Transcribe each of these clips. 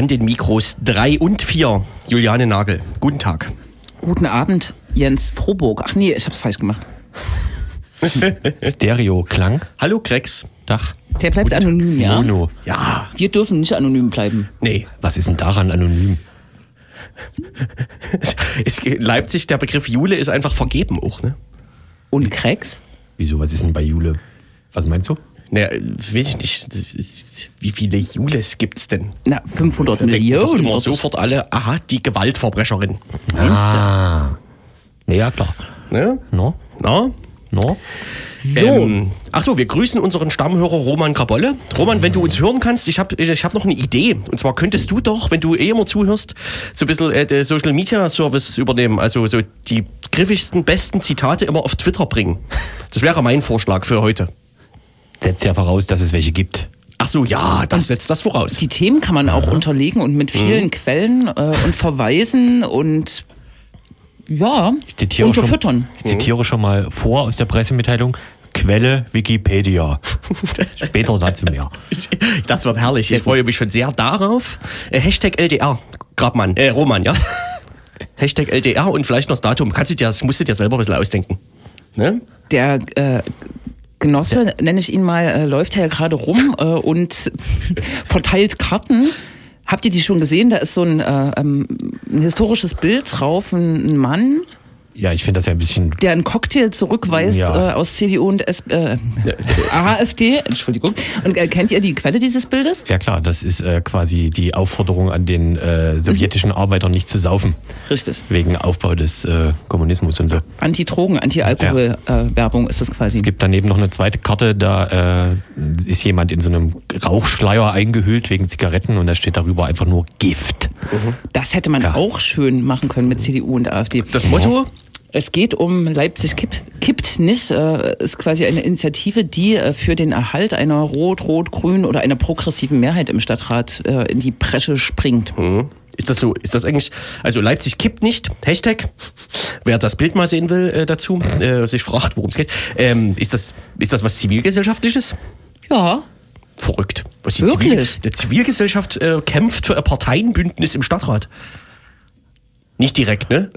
an den Mikros 3 und 4. Juliane Nagel, guten Tag. Guten Abend, Jens Froburg. Ach nee, ich hab's falsch gemacht. Stereo-Klang. Hallo Krex. Dach. Der bleibt anonym, ja? Mono. Ja, Wir dürfen nicht anonym bleiben. nee. Was ist denn daran anonym? Es, Leipzig, der Begriff Jule ist einfach vergeben auch, ne? Und Krex? Wieso, was ist denn bei Jule? Was meinst du? Ne, weiß ich nicht. Wie viele Jules gibt's denn? Na, 500 Da Millionen. immer sofort alle, aha, die Gewaltverbrecherin. Ah. Ja, klar. Ne? No? Na? No? So, Ähm, ach so, wir grüßen unseren Stammhörer Roman Krabolle. Roman, wenn du uns hören kannst, ich habe ich hab noch eine Idee. Und zwar könntest du doch, wenn du eh immer zuhörst, so ein bisschen äh, den Social Media Service übernehmen. Also so die griffigsten, besten Zitate immer auf Twitter bringen. Das wäre mein Vorschlag für heute. Setzt ja voraus, dass es welche gibt. Ach so, ja, das setzt das voraus. die Themen kann man auch unterlegen und mit vielen Mhm. Quellen äh, und Verweisen und ja, Ich zitiere, und schon, ich zitiere schon mal vor aus der Pressemitteilung. Quelle Wikipedia. Später dazu mehr. Das wird herrlich. Ich freue mich schon sehr darauf. Äh, Hashtag LDR, Grabmann, äh, Roman, ja? Hashtag LDR und vielleicht noch das Datum. Kannst du dir, das musst du dir selber ein bisschen ausdenken. Ne? Der äh, Genosse, nenne ich ihn mal, äh, läuft ja gerade rum äh, und verteilt Karten. Habt ihr die schon gesehen? Da ist so ein, äh, ähm, ein historisches Bild drauf, ein Mann, Ja, ich finde das ja ein bisschen. der einen Cocktail zurückweist Ja. äh, aus CDU und S äh, AfD. Entschuldigung. Und äh, kennt ihr die Quelle dieses Bildes? Ja klar, das ist äh, quasi die Aufforderung an den äh, sowjetischen Arbeiter nicht zu saufen. Richtig. Wegen Aufbau des äh, Kommunismus und so. Anti-Drogen, Anti-Alkohol-Werbung ist das quasi. Es gibt daneben noch eine zweite Karte, da äh, ist jemand in so einem Rauchschleier eingehüllt wegen Zigaretten und da steht darüber einfach nur Gift. Das hätte man Ja. auch schön machen können mit CDU und AfD. Das Motto? Es geht um Leipzig kippt, kippt nicht, äh, ist quasi eine Initiative, die äh, für den Erhalt einer rot-rot-grün oder einer progressiven Mehrheit im Stadtrat äh, in die Bresche springt. Mhm. Ist das so? Ist das eigentlich, also Leipzig kippt nicht, Hashtag, wer das Bild mal sehen will äh, dazu, sich fragt, worum es geht. Ähm, ist, das, ist das was Zivilgesellschaftliches? Ja, Verrückt. Was die, Wirklich? Zivil, die Zivilgesellschaft kämpft für ein Parteienbündnis im Stadtrat. Nicht direkt, ne?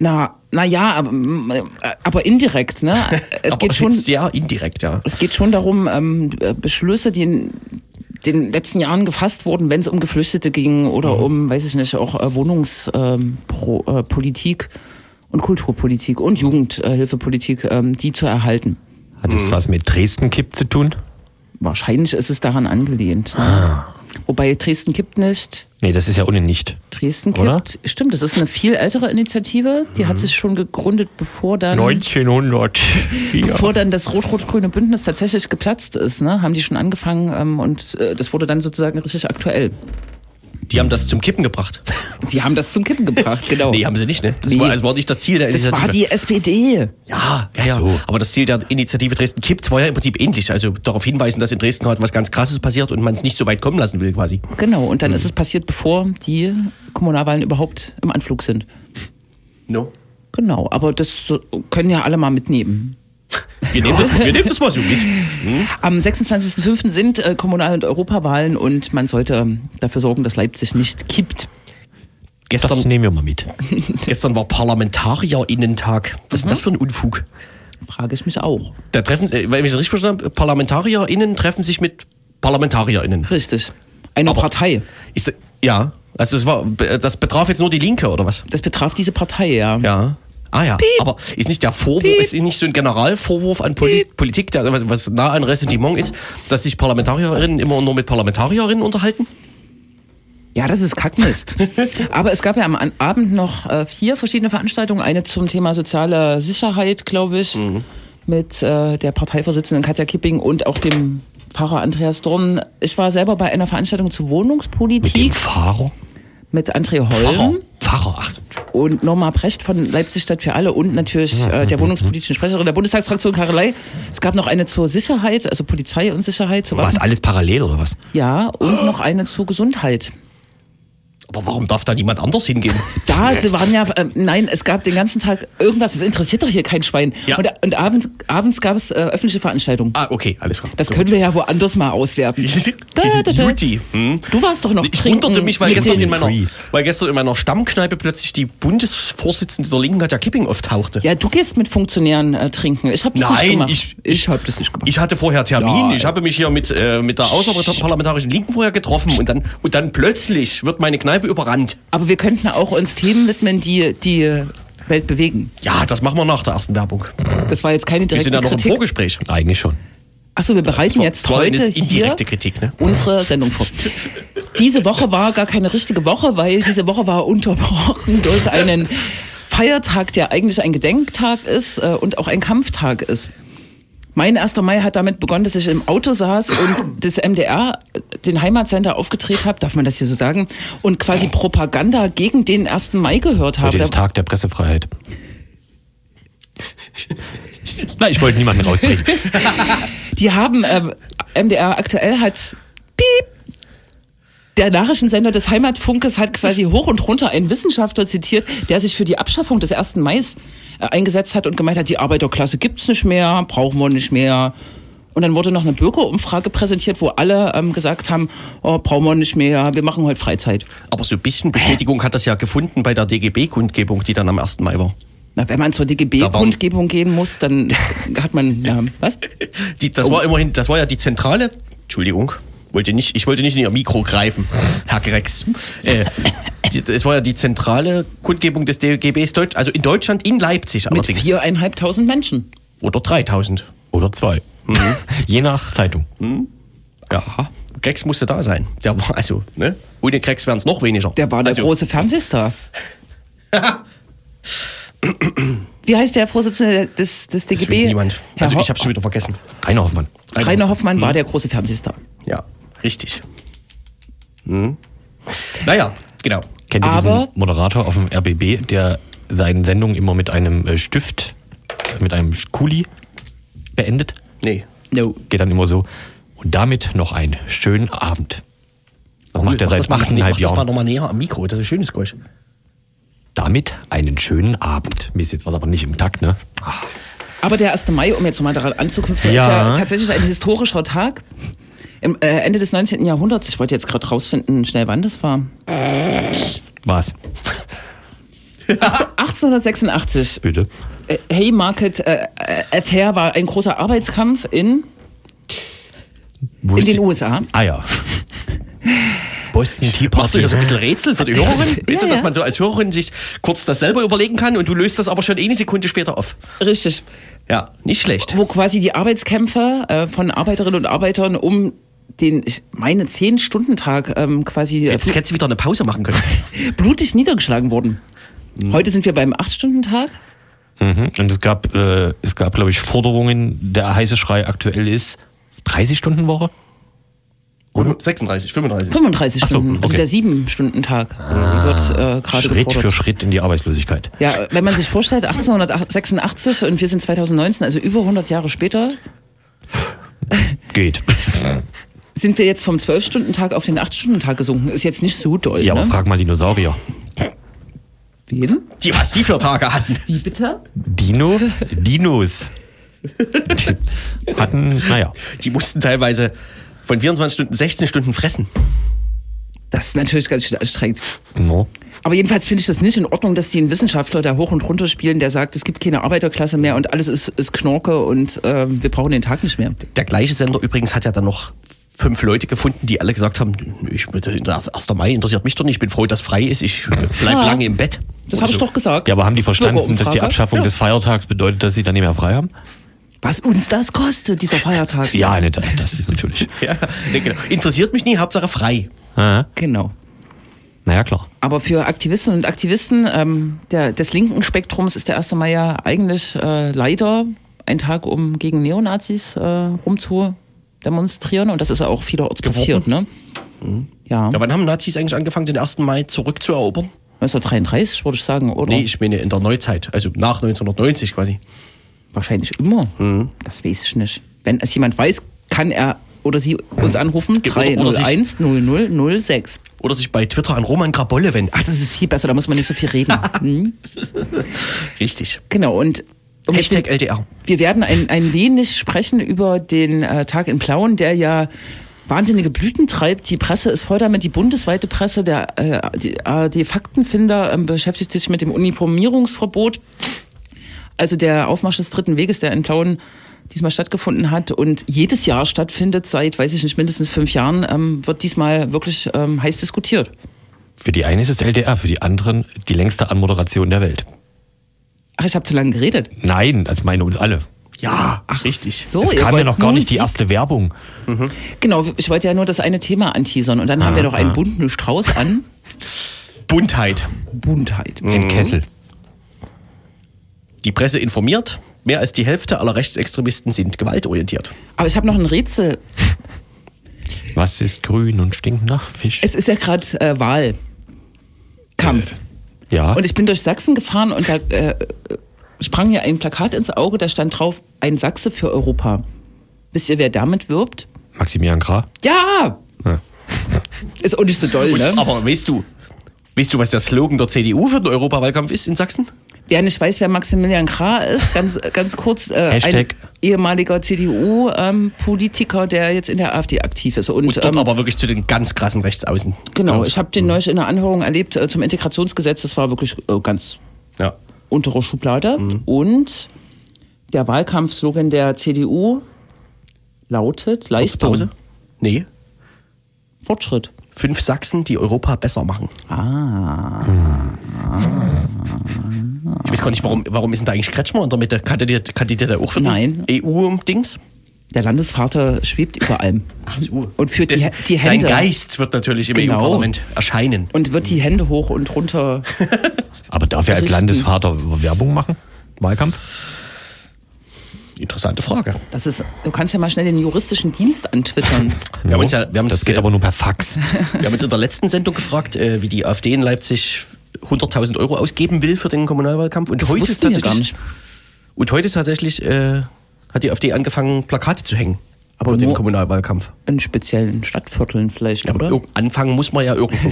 na, na ja, aber, äh, aber indirekt, ne? Es geht schon, sehr indirekt, ja. es geht schon darum, ähm, äh, Beschlüsse, die in den letzten Jahren gefasst wurden, wenn es um Geflüchtete ging oder Mhm. um, weiß ich nicht, auch äh, Wohnungspolitik und Kulturpolitik und Jugendhilfepolitik, ähm, die zu erhalten. Hat es was mit Dresden kippt zu tun? Wahrscheinlich ist es daran angelehnt. Ne? Ah. Wobei Dresden kippt nicht. Nee, das ist ja ohne nicht. Dresden Oder? kippt. Stimmt, das ist eine viel ältere Initiative. Die Mhm. hat sich schon gegründet, bevor dann, 1904. bevor dann das rot-rot-grüne Bündnis tatsächlich geplatzt ist. Ne? Haben die schon angefangen ähm, und äh, das wurde dann sozusagen richtig aktuell. Die haben das zum Kippen gebracht. Sie haben das zum Kippen gebracht, genau. Nee, haben sie nicht, ne? Das, Nee. war, das war nicht das Ziel der das Initiative. war die SPD. Ja, ja, ja. so. Aber das Ziel der Initiative Dresden kippt war ja im Prinzip ähnlich. Also darauf hinweisen, dass in Dresden gerade was ganz Krasses passiert und man es nicht so weit kommen lassen will, quasi. Genau, und Mhm. dann ist es passiert, bevor die Kommunalwahlen überhaupt im Anflug sind. No. Genau, aber das können ja alle mal mitnehmen. Wir nehmen, das, wir nehmen das mal so mit. Am 26.05. sind äh, Kommunal- und Europawahlen und man sollte ähm, dafür sorgen, dass Leipzig nicht kippt. Das Gestern, nehmen wir mal mit. gestern war ParlamentarierInnentag. Was ist das für ein Unfug? Frage ich mich auch. Da treffen, äh, wenn ich das richtig verstanden habe, ParlamentarierInnen treffen sich mit ParlamentarierInnen. Richtig. Eine Aber- Partei. Ist, ja, also das, war, das betraf jetzt nur die Linke, oder was? Das betraf diese Partei, ja. Ja. Ah ja, aber ist nicht der Vorwurf, Piep. ist nicht so ein Generalvorwurf an Poli Politik, der, was, was nah an Ressentiment ist, dass sich Parlamentarierinnen immer nur mit Parlamentarierinnen unterhalten? Ja, das ist Kackmist. Aber es gab ja am Abend noch äh, vier verschiedene Veranstaltungen. Eine zum Thema soziale Sicherheit, glaube ich, mit äh, der Parteivorsitzenden Katja Kipping und auch dem Pfarrer Andreas Dorn. Ich war selber bei einer Veranstaltung zur Mit dem Wohnungspolitik Fahrer? mit, André Pfarrer. Holm Pfarrer, ach so. Und Norma Precht von Leipzig Stadt für alle und natürlich äh, der wohnungspolitischen Sprecherin der Bundestagsfraktion Karelei. Es gab noch eine zur Sicherheit, also Polizei und Sicherheit. Was, Waffen. alles parallel oder was? Ja, und noch eine zur Gesundheit. Aber warum darf da niemand anders hingehen? Da, sie waren ja, äh, nein, es gab den ganzen Tag irgendwas, es interessiert doch hier kein Schwein. Ja. Und, und abends, abends gab es äh, öffentliche Veranstaltungen. Ah, okay, alles klar. Das So. können wir ja woanders mal auswerten. Da, da, da. Hm. Du warst doch noch Ich trinken wunderte mich, weil gestern, in meiner, Free. weil gestern in meiner Stammkneipe plötzlich die Bundesvorsitzende der Linken Katja Kipping auftauchte. Ja, du gehst mit Funktionären äh, trinken. Ich habe das nicht Nein, gemacht. ich, ich habe das nicht gemacht. Ich hatte vorher Termin. Ja. Ich habe mich hier mit, äh, mit der außerparlamentarischen Linken vorher getroffen und dann, und dann plötzlich wird meine Kneipe überrannt. Aber wir könnten auch uns Themen widmen, die die Welt bewegen. Ja, das machen wir nach der ersten Werbung. Das war jetzt keine Wir sind direkte ja noch im Kritik. Vorgespräch. Eigentlich schon. Achso, wir bereiten war- jetzt heute hier indirekte Kritik, ne? unsere Sendung vor. Diese Woche war gar keine richtige Woche, weil diese Woche war unterbrochen durch einen Feiertag, der eigentlich ein Gedenktag ist äh, und auch ein Kampftag ist. Mein 1. Mai hat damit begonnen, dass ich im Auto saß und das MDR, äh, den Heimatsender, aufgedreht habe, darf man das hier so sagen, und quasi Propaganda gegen den 1. Mai gehört habe. Heute ist Tag der Pressefreiheit. Nein, ich wollte niemanden rausbringen. Die haben, ähm, MDR aktuell hat Piep. Der Nachrichtensender des Heimatfunkes hat quasi hoch und runter einen Wissenschaftler zitiert, der sich für die Abschaffung des 1. Mai äh, eingesetzt hat und gemeint hat, die Arbeiterklasse gibt's nicht mehr, brauchen wir nicht mehr. Und dann wurde noch eine Bürgerumfrage präsentiert, wo alle ähm, gesagt haben, oh, brauchen wir nicht mehr, wir machen heute Freizeit. Aber so ein bisschen Bestätigung hat das ja gefunden bei der DGB-Kundgebung, die dann am 1. Mai war. Na, wenn man zur DGB-Kundgebung gehen muss, dann hat man, ja, was? Die, das war immerhin, das war ja die zentrale. Entschuldigung, wollte nicht, ich wollte nicht in Ihr Mikro greifen, Herr Grex. Äh, es war ja die zentrale Kundgebung des DGBs, Deut also in Deutschland, in Leipzig Mit allerdings. viereinhalbtausend Menschen. Oder 3000. Oder zwei. Je nach Zeitung. Ja. Grex musste da sein. Der war, also, ne? Ohne Grex wären es noch weniger. Der war der also, große Fernsehstar. Wie heißt der Vorsitzende des, des Das DGB? weiß niemand. Herr Also ich habe schon wieder vergessen. Rainer Hoffmann. Rainer Hoffmann war der große Fernsehstar. Ja, richtig. Hm. Naja, genau. Kennt ihr Aber- diesen Moderator auf dem RBB, der seine Sendung immer mit einem äh, Stift, mit einem Kuli beendet? Nee. No. Geht dann immer so. Und damit noch einen schönen Abend. Das macht er Mach seit achteinhalb mach das mal Jahren. nochmal näher am Mikro. Das ist ein schönes Geräusch. Damit einen schönen Abend. Mir ist jetzt was aber nicht im Takt, ne? Aber der 1. Mai, um jetzt mal daran anzuknüpfen, Ja. ist ja tatsächlich ein historischer Tag. Im äh, Ende des 19. Jahrhunderts, ich wollte jetzt gerade rausfinden, schnell wann das war. Was? 1886. Bitte. Äh, Haymarket äh, äh, Affair war ein großer Arbeitskampf in, Wo in ist den USA. Ah ja. Boston Tea Machst du Party. hier so ein bisschen Rätsel für die Hörerin? Weißt du, Ja, dass ja. man so als Hörerin sich kurz das selber überlegen kann und du löst das aber schon eine Sekunde später auf. Richtig. Ja, nicht schlecht. wo quasi die Arbeitskämpfe äh, von Arbeiterinnen und Arbeitern um den, ich meine, 10-Stunden-Tag ähm, quasi äh, Jetzt hättest du wieder eine Pause machen können. blutig niedergeschlagen wurden. Heute sind wir beim 8-Stunden-Tag. Mhm. Und es gab, äh, es gab, glaube ich, Forderungen, der heiße Schrei aktuell ist 30 Stunden Woche? 36, 35. 35 Ach so, Stunden. Also okay. der 7-Stunden-Tag wird äh, gerade Schritt gefordert. für Schritt in die Arbeitslosigkeit. Ja, wenn man sich vorstellt, 1886 und wir sind 2019, also über 100 Jahre später, Geht. sind wir jetzt vom 12-Stunden-Tag auf den 8-Stunden-Tag gesunken. Ist jetzt nicht so doll. Ja, aber ne? frag mal Dinosaurier. Wen? Die, was die für Tage hatten. Wie bitte? Dino? Dinos. Die hatten, naja. Die mussten teilweise von 24 Stunden 16 Stunden fressen. Das ist natürlich ganz schön anstrengend. No. Aber jedenfalls finde ich das nicht in Ordnung, dass die einen Wissenschaftler da hoch und runter spielen, der sagt, es gibt keine Arbeiterklasse mehr und alles ist, ist Knorke und äh, wir brauchen den Tag nicht mehr. Der gleiche Sender übrigens hat ja dann noch fünf Leute gefunden, die alle gesagt haben, "Nö, ich, der 1. Mai interessiert mich doch nicht, ich bin froh, dass frei ist, ich bleib Ja. lange im Bett. Das habe ich so. doch gesagt. Ja, aber haben die verstanden, dass die. Abschaffung Ja. des Feiertags bedeutet, dass sie dann nicht mehr frei haben? Was uns das kostet, dieser Feiertag. Ja, nicht, das ist natürlich. Ja, nee, genau. Interessiert mich nie, Hauptsache frei. Aha. Genau. Naja, klar. Aber für Aktivistinnen und Aktivisten ähm, der, des linken Spektrums ist der 1. Mai ja eigentlich äh, leider ein Tag, um gegen Neonazis äh, rumzudemonstrieren. Und das ist ja auch vielerorts passiert. Ne? Ja, Ja, wann haben Nazis eigentlich angefangen, den 1. Mai zurückzuerobern? 1933 würde ich sagen, oder? Nee, ich meine in der Neuzeit, also nach 1990 quasi. Wahrscheinlich immer. Mhm. Das weiß ich nicht. Wenn es jemand weiß, kann er Oder Sie uns anrufen, Oder- oder sich- 301 0006. Oder sich bei Twitter an Roman Grabolle wenden. Ach, das ist viel besser, da muss man nicht so viel reden. Hm? Richtig. Genau, und Hashtag LDR. wir werden ein, ein wenig sprechen über den äh, Tag in Plauen, der ja wahnsinnige Blüten treibt. Die Presse ist voll damit, die bundesweite Presse, der äh, die ARD Faktenfinder ähm, beschäftigt sich mit dem Uniformierungsverbot. Also der Aufmarsch des dritten Weges, der in Plauen diesmal stattgefunden hat und jedes Jahr stattfindet, seit, weiß ich nicht, mindestens fünf Jahren, ähm, wird diesmal wirklich ähm, heiß diskutiert. Für die eine ist es LDR, für die anderen die längste Anmoderation der Welt. Ach, ich habe zu lange geredet. Nein, also meine uns alle. Ja, richtig. So, es kam ja noch gar nun nicht die erste Werbung. Genau, ich wollte ja nur das eine Thema anteasern und dann haben wir Ah, noch einen ah. bunten Strauß an Buntheit. Buntheit. Im Kessel. Die Presse informiert. Mehr als die Hälfte aller Rechtsextremisten sind gewaltorientiert. Aber ich habe noch ein Rätsel. Was ist grün und stinkt nach Fisch? Es ist ja gerade äh, Wahlkampf. Ja. Und ich bin durch Sachsen gefahren und da äh, sprang mir ein Plakat ins Auge, da stand drauf, ein Sachse für Europa. Wisst ihr, wer damit wirbt? Maximilian Krah. Ja! Ja. Ist auch nicht so doll, Und, ne? Aber weißt du, weißt du, was der Slogan der CDU für den Europawahlkampf ist in Sachsen? Wer nicht weiß, wer Maximilian Krah ist, ganz, ganz kurz, äh, Hashtag. ein ehemaliger CDU-Politiker, der jetzt in der AfD aktiv ist. Und, Und dort ähm, aber wirklich zu den ganz krassen Rechtsaußen. genau, ich habe den neulich in einer Anhörung erlebt äh, zum Integrationsgesetz, das war wirklich äh, ganz Ja. untere Schublade. Und der Wahlkampfslogan der CDU lautet Leistung. Pause? Nee. Fortschritt. Fünf Sachsen, die Europa besser machen. Ah. Ich weiß gar nicht, warum, warum ist denn da eigentlich Kretschmer in der Mitte? Kandidiert, kandidiert er auch für Nein. EU-Dings? Der Landesvater schwebt über allem. So. Und führt die, Das- die Sein Hände. Geist wird natürlich im Genau. EU-Parlament erscheinen. Und wird die Hände hoch und runter. Aber darf er als. Landesvater Werbung machen? Wahlkampf? Interessante Frage. Das ist, du kannst ja mal schnell den juristischen Dienst antwittern. Wir haben uns ja, wir haben das das, geht äh, aber nur per Fax. Wir haben uns in der letzten Sendung gefragt, äh, wie die AfD in Leipzig 100.000 Euro ausgeben will für den Kommunalwahlkampf. Und Das heute wussten wir gar tatsächlich, nicht. und heute tatsächlich äh, hat die AfD angefangen, Plakate zu hängen Aber für den Kommunalwahlkampf. In speziellen Stadtvierteln vielleicht, Ja, oder? anfangen muss man ja irgendwo.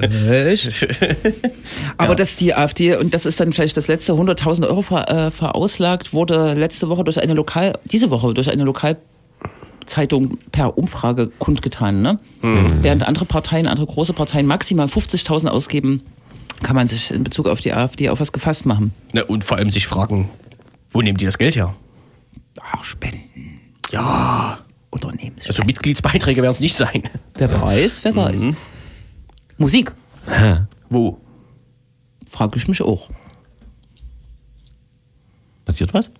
Echt? Aber dass die AfD, und das ist dann vielleicht das letzte 100.000 Euro ver, äh, verauslagt, wurde letzte Woche durch eine Lokal, diese Woche durch eine Lokalzeitung per Umfrage kundgetan. Ne? Während andere Parteien, andere große Parteien maximal 50.000 ausgeben, kann man sich in Bezug auf die AfD auf was gefasst machen. Na, und vor allem sich fragen, wo nehmen die das Geld her? Ach, Spenden, Ja, Unternehmensspenden. also Mitgliedsbeiträge werden es nicht sein. wer weiß, wer weiß. Musik, Wo? frage ich mich auch. Passiert? Was?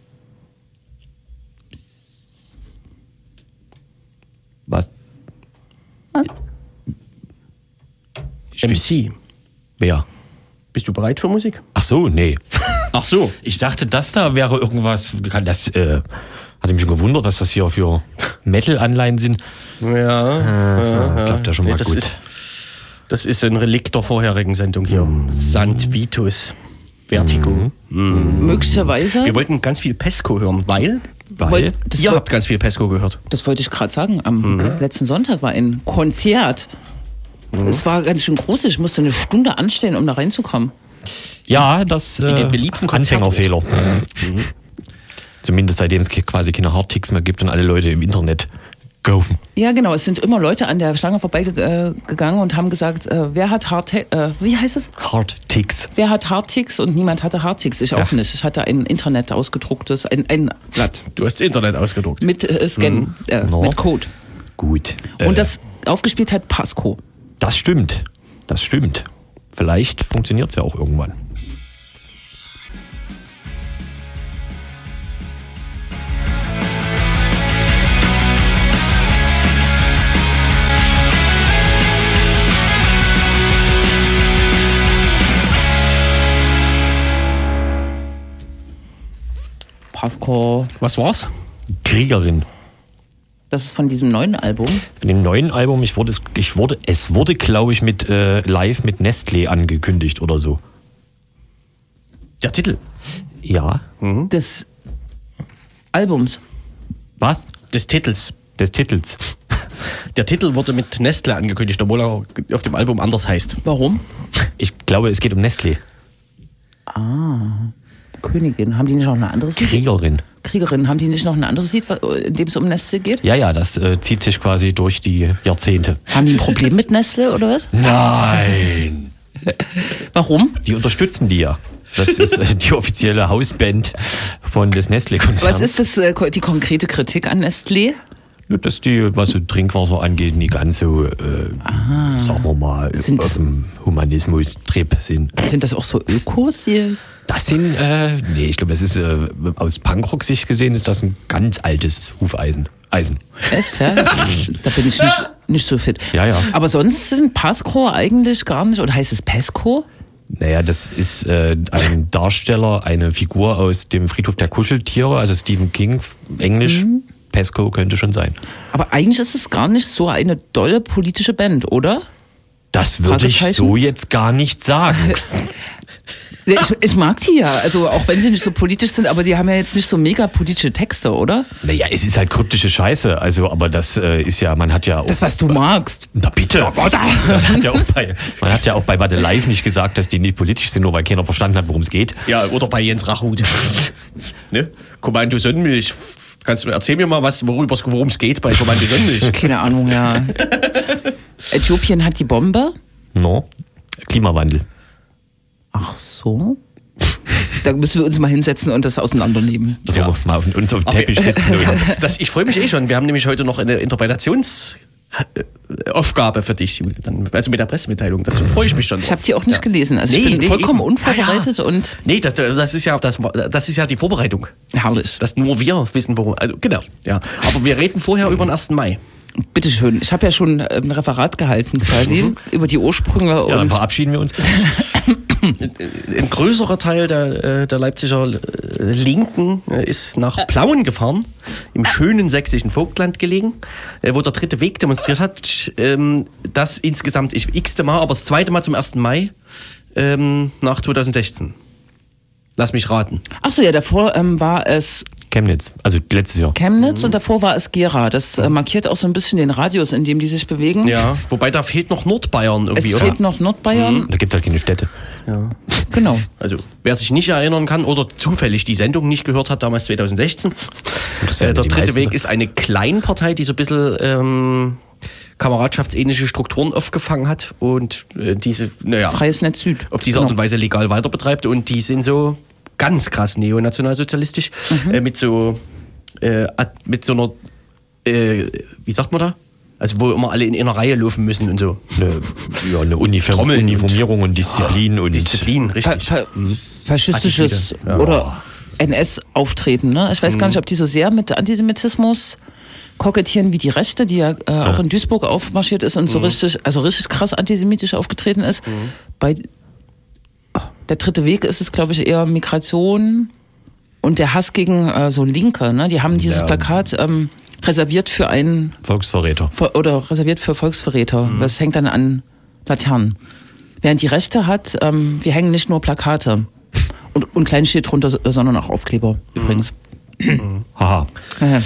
MC. Wer? Bist du bereit für Musik? Ach so, nee. Ach so. Ich dachte, das da wäre irgendwas. Das äh, hatte mich schon gewundert, was das hier für Metal-Anleihen sind. Ja. Ja, das klappt ja schon mal das gut. Ist, das ist ein Relikt der vorherigen Sendung hier. Sant Vitus. Vertigo. Möglicherweise, Wir wollten ganz viel Pesco hören, weil Weil das ihr habt ganz viel Pesco gehört. Das wollte ich gerade sagen. Am Mhm. letzten Sonntag war ein Konzert. Es war ganz schön groß. Ich musste eine Stunde anstehen, um da reinzukommen. ja, das äh, beliebten Konzertort. Anfängerfehler. Zumindest seitdem es quasi keine Hardticks mehr gibt und alle Leute im Internet kaufen. Ja, genau. Es sind immer Leute an der Schlange vorbeigegangen und haben gesagt, äh, wer hat Hard äh, wie heißt es? Hardticks. Wer hat Hardticks? Und niemand hatte Hardticks. Ich auch Ja. nicht. Ich hatte ein Internet ausgedrucktes, ein, ein Blatt Du hast das Internet ausgedruckt. mit äh, Scan, äh, No. mit Code. Gut. Und Äh, das aufgespielt hat Pasco. Das stimmt. Das stimmt. Vielleicht funktioniert es ja auch irgendwann. Pasco. Was war's? Kriegerin. Das ist von diesem neuen Album. In dem neuen Album, ich wurde, es- ich wurde, es wurde, glaube ich, mit äh, live mit Nestlé angekündigt oder so. Der Titel. Ja. Des Albums. Was? Des Titels. des Titels. Der Titel wurde mit Nestle angekündigt, obwohl er auf dem Album anders heißt. Warum? Ich glaube, es geht um Nestlé. Königin. Haben die nicht noch ein anderes Lied? Kriegerin. Kriegerin. Haben die nicht noch ein anderes Lied, in dem es um Nestle geht? Ja, ja, das äh, zieht sich quasi durch die Jahrzehnte. Haben die ein Problem mit Nestle oder was? Nein! Warum? Die unterstützen die ja. Das ist äh, die offizielle Hausband von des Nestle-Konzerns. Was ist das, äh, die konkrete Kritik an Nestlé? Ja, Dass die, was so Trinkwasser angeht, nicht ganz so, äh, sagen wir mal, Sind auf das- dem Humanismus-Trip sind. Sind das auch so Ökos? Die Das sind, äh, nee, ich glaube, das ist äh, aus Punkrock-Sicht gesehen, ist das ein ganz altes Hufeisen. Eisen. Echt, ja? da bin ich nicht, nicht so fit. Ja, ja. Aber sonst sind Pasco eigentlich gar nicht, oder heißt es Pesco? Naja, das ist äh, ein Darsteller, eine Figur aus dem Friedhof der Kuscheltiere, also Stephen King, Englisch. Mhm. Pesco könnte schon sein. Aber eigentlich ist es gar nicht so eine dolle politische Band, oder? Das würde ich so jetzt gar nicht sagen. Ich, ich mag die ja, also auch wenn sie nicht so politisch sind, aber die haben ja jetzt nicht so mega politische Texte, oder? naja, es ist halt kryptische Scheiße. Also, aber das äh, ist ja, man hat ja auch. Das, was du magst. Na bitte. man, hat ja auch bei, man hat ja auch bei Warte Live nicht gesagt, dass die nicht politisch sind, nur weil keiner verstanden hat, worum es geht. Ja, oder bei Jens Rachut. ne? Kommando Sonnenmilch. Kannst du erzähl mir mal was, worüber es- worum es geht bei Kommando Sonnenmilch? Keine Ahnung, ja. Äthiopien hat die Bombe. No. Klimawandel. Ach so. Da müssen wir uns mal hinsetzen und das auseinandernehmen. Dass Ja. wir mal auf unserem Auf- Teppich sitzen. Das, ich freue mich eh schon. Wir haben nämlich heute noch eine Interpretationsaufgabe für dich. Dann, also mit der Pressemitteilung. Das freue ich mich schon. Ich habe die auch nicht gelesen. Also ich Nee, bin nee, vollkommen eben. unvorbereitet Ja, ja. und Nee, das, das, ist ja, das, das ist ja die Vorbereitung. herrlich. Dass nur wir wissen, worum. Also, genau. Ja. Aber wir reden vorher über den 1. Mai. Bitteschön. Ich habe ja schon äh, ein Referat gehalten quasi über die Ursprünge ja, dann und verabschieden wir uns. Ein größerer Teil der, äh, der Leipziger äh, Linken äh, ist nach Plauen gefahren, im schönen sächsischen Vogtland gelegen, äh, wo der dritte Weg demonstriert hat. Ähm, Das insgesamt ich x-te Mal, aber das zweite Mal zum 1. Mai ähm, nach 2016. Lass mich raten. Ach so, ja, davor ähm, war es Chemnitz, also letztes Jahr. Chemnitz und davor war es Gera. Das äh, markiert auch so ein bisschen den Radius, in dem die sich bewegen. Ja, wobei da fehlt noch Nordbayern Es irgendwie, fehlt oder? noch Nordbayern. Da gibt es halt keine Städte. Genau. Also, wer sich nicht erinnern kann oder zufällig die Sendung nicht gehört hat, damals 2016, das äh, der dritte meisten Weg ist eine Kleinpartei, die so ein bisschen ähm, kameradschaftsähnliche Strukturen aufgefangen hat und äh, diese, naja, Freies Netz Süd. auf diese Genau. Art und Weise legal weiter betreibt und die sind so ganz krass neonationalsozialistisch Mhm. äh, mit so äh, mit so einer äh, wie sagt man da? Also wo immer alle in einer Reihe laufen müssen und so. Eine, ja, eine Uniform, Trommeln Uniformierung und Disziplin und Disziplin, Fa richtig. fa faschistisches Attitüde. Ja. oder NS-Auftreten. Ne? Ich weiß gar nicht, ob die so sehr mit Antisemitismus kokettieren wie die Rechte, die ja, äh, auch in Duisburg aufmarschiert ist und so richtig, also richtig krass antisemitisch aufgetreten ist. Bei der dritte Weg ist es, glaube ich, eher Migration und der Hass gegen äh, so Linke. Ne? Die haben dieses Ja. Plakat ähm, reserviert für einen Volksverräter. Vo- oder reserviert für Volksverräter. Das hängt dann an Laternen. Während die Rechte hat, ähm, wir hängen nicht nur Plakate. Und, und klein steht drunter, sondern auch Aufkleber übrigens. Haha. Ja.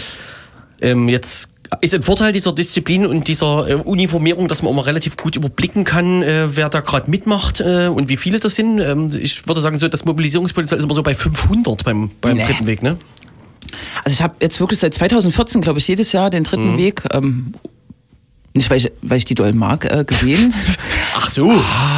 Ähm, jetzt ist ein Vorteil dieser Disziplin und dieser äh, Uniformierung, dass man immer relativ gut überblicken kann, äh, wer da gerade mitmacht äh, und wie viele das sind. Ähm, ich würde sagen, so das Mobilisierungspotenzial ist immer so bei 500 beim, beim Nee. dritten Weg, ne? Also ich habe jetzt wirklich seit 2014, glaube ich, jedes Jahr den dritten Weg, ähm, nicht weil ich, weil ich die doll mag, äh, gesehen. Ach so.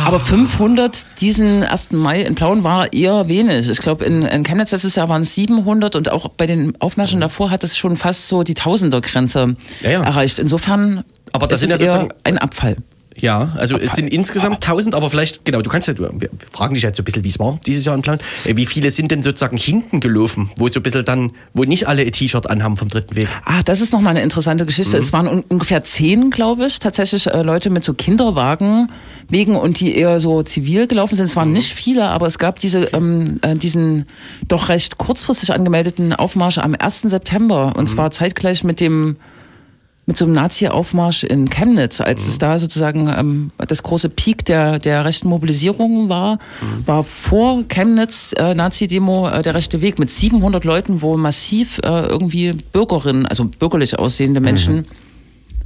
Aber 500 diesen 1. Mai in Plauen war eher wenig. Ich glaube, in, in Chemnitz letztes Jahr waren es 700 und auch bei den Aufmärschen davor hat es schon fast so die Tausender-Grenze Ja, ja. erreicht. Insofern Aber das ist sind ja sozusagen- ein Abfall. Ja, also es sind insgesamt 1000, aber vielleicht, genau, du kannst ja, du, wir fragen dich jetzt so ein bisschen, wie es war dieses Jahr im Plan. Äh, Wie viele sind denn sozusagen hinten gelaufen, wo so ein bisschen dann, wo nicht alle ein T-Shirt anhaben vom dritten Weg? Ah, das ist nochmal eine interessante Geschichte. Es waren un ungefähr zehn, glaube ich, tatsächlich äh, Leute mit so Kinderwagen wegen und die eher so zivil gelaufen sind. Es waren nicht viele, aber es gab diese, ähm, äh, diesen doch recht kurzfristig angemeldeten Aufmarsch am 1. September und zwar zeitgleich mit dem mit so einem Nazi-Aufmarsch in Chemnitz, als Mhm. es da sozusagen ähm, das große Peak der, der rechten Mobilisierung war, Mhm. war vor Chemnitz äh, Nazi-Demo äh, der rechte Weg mit 700 Leuten, wo massiv äh, irgendwie Bürgerinnen, also bürgerlich aussehende Menschen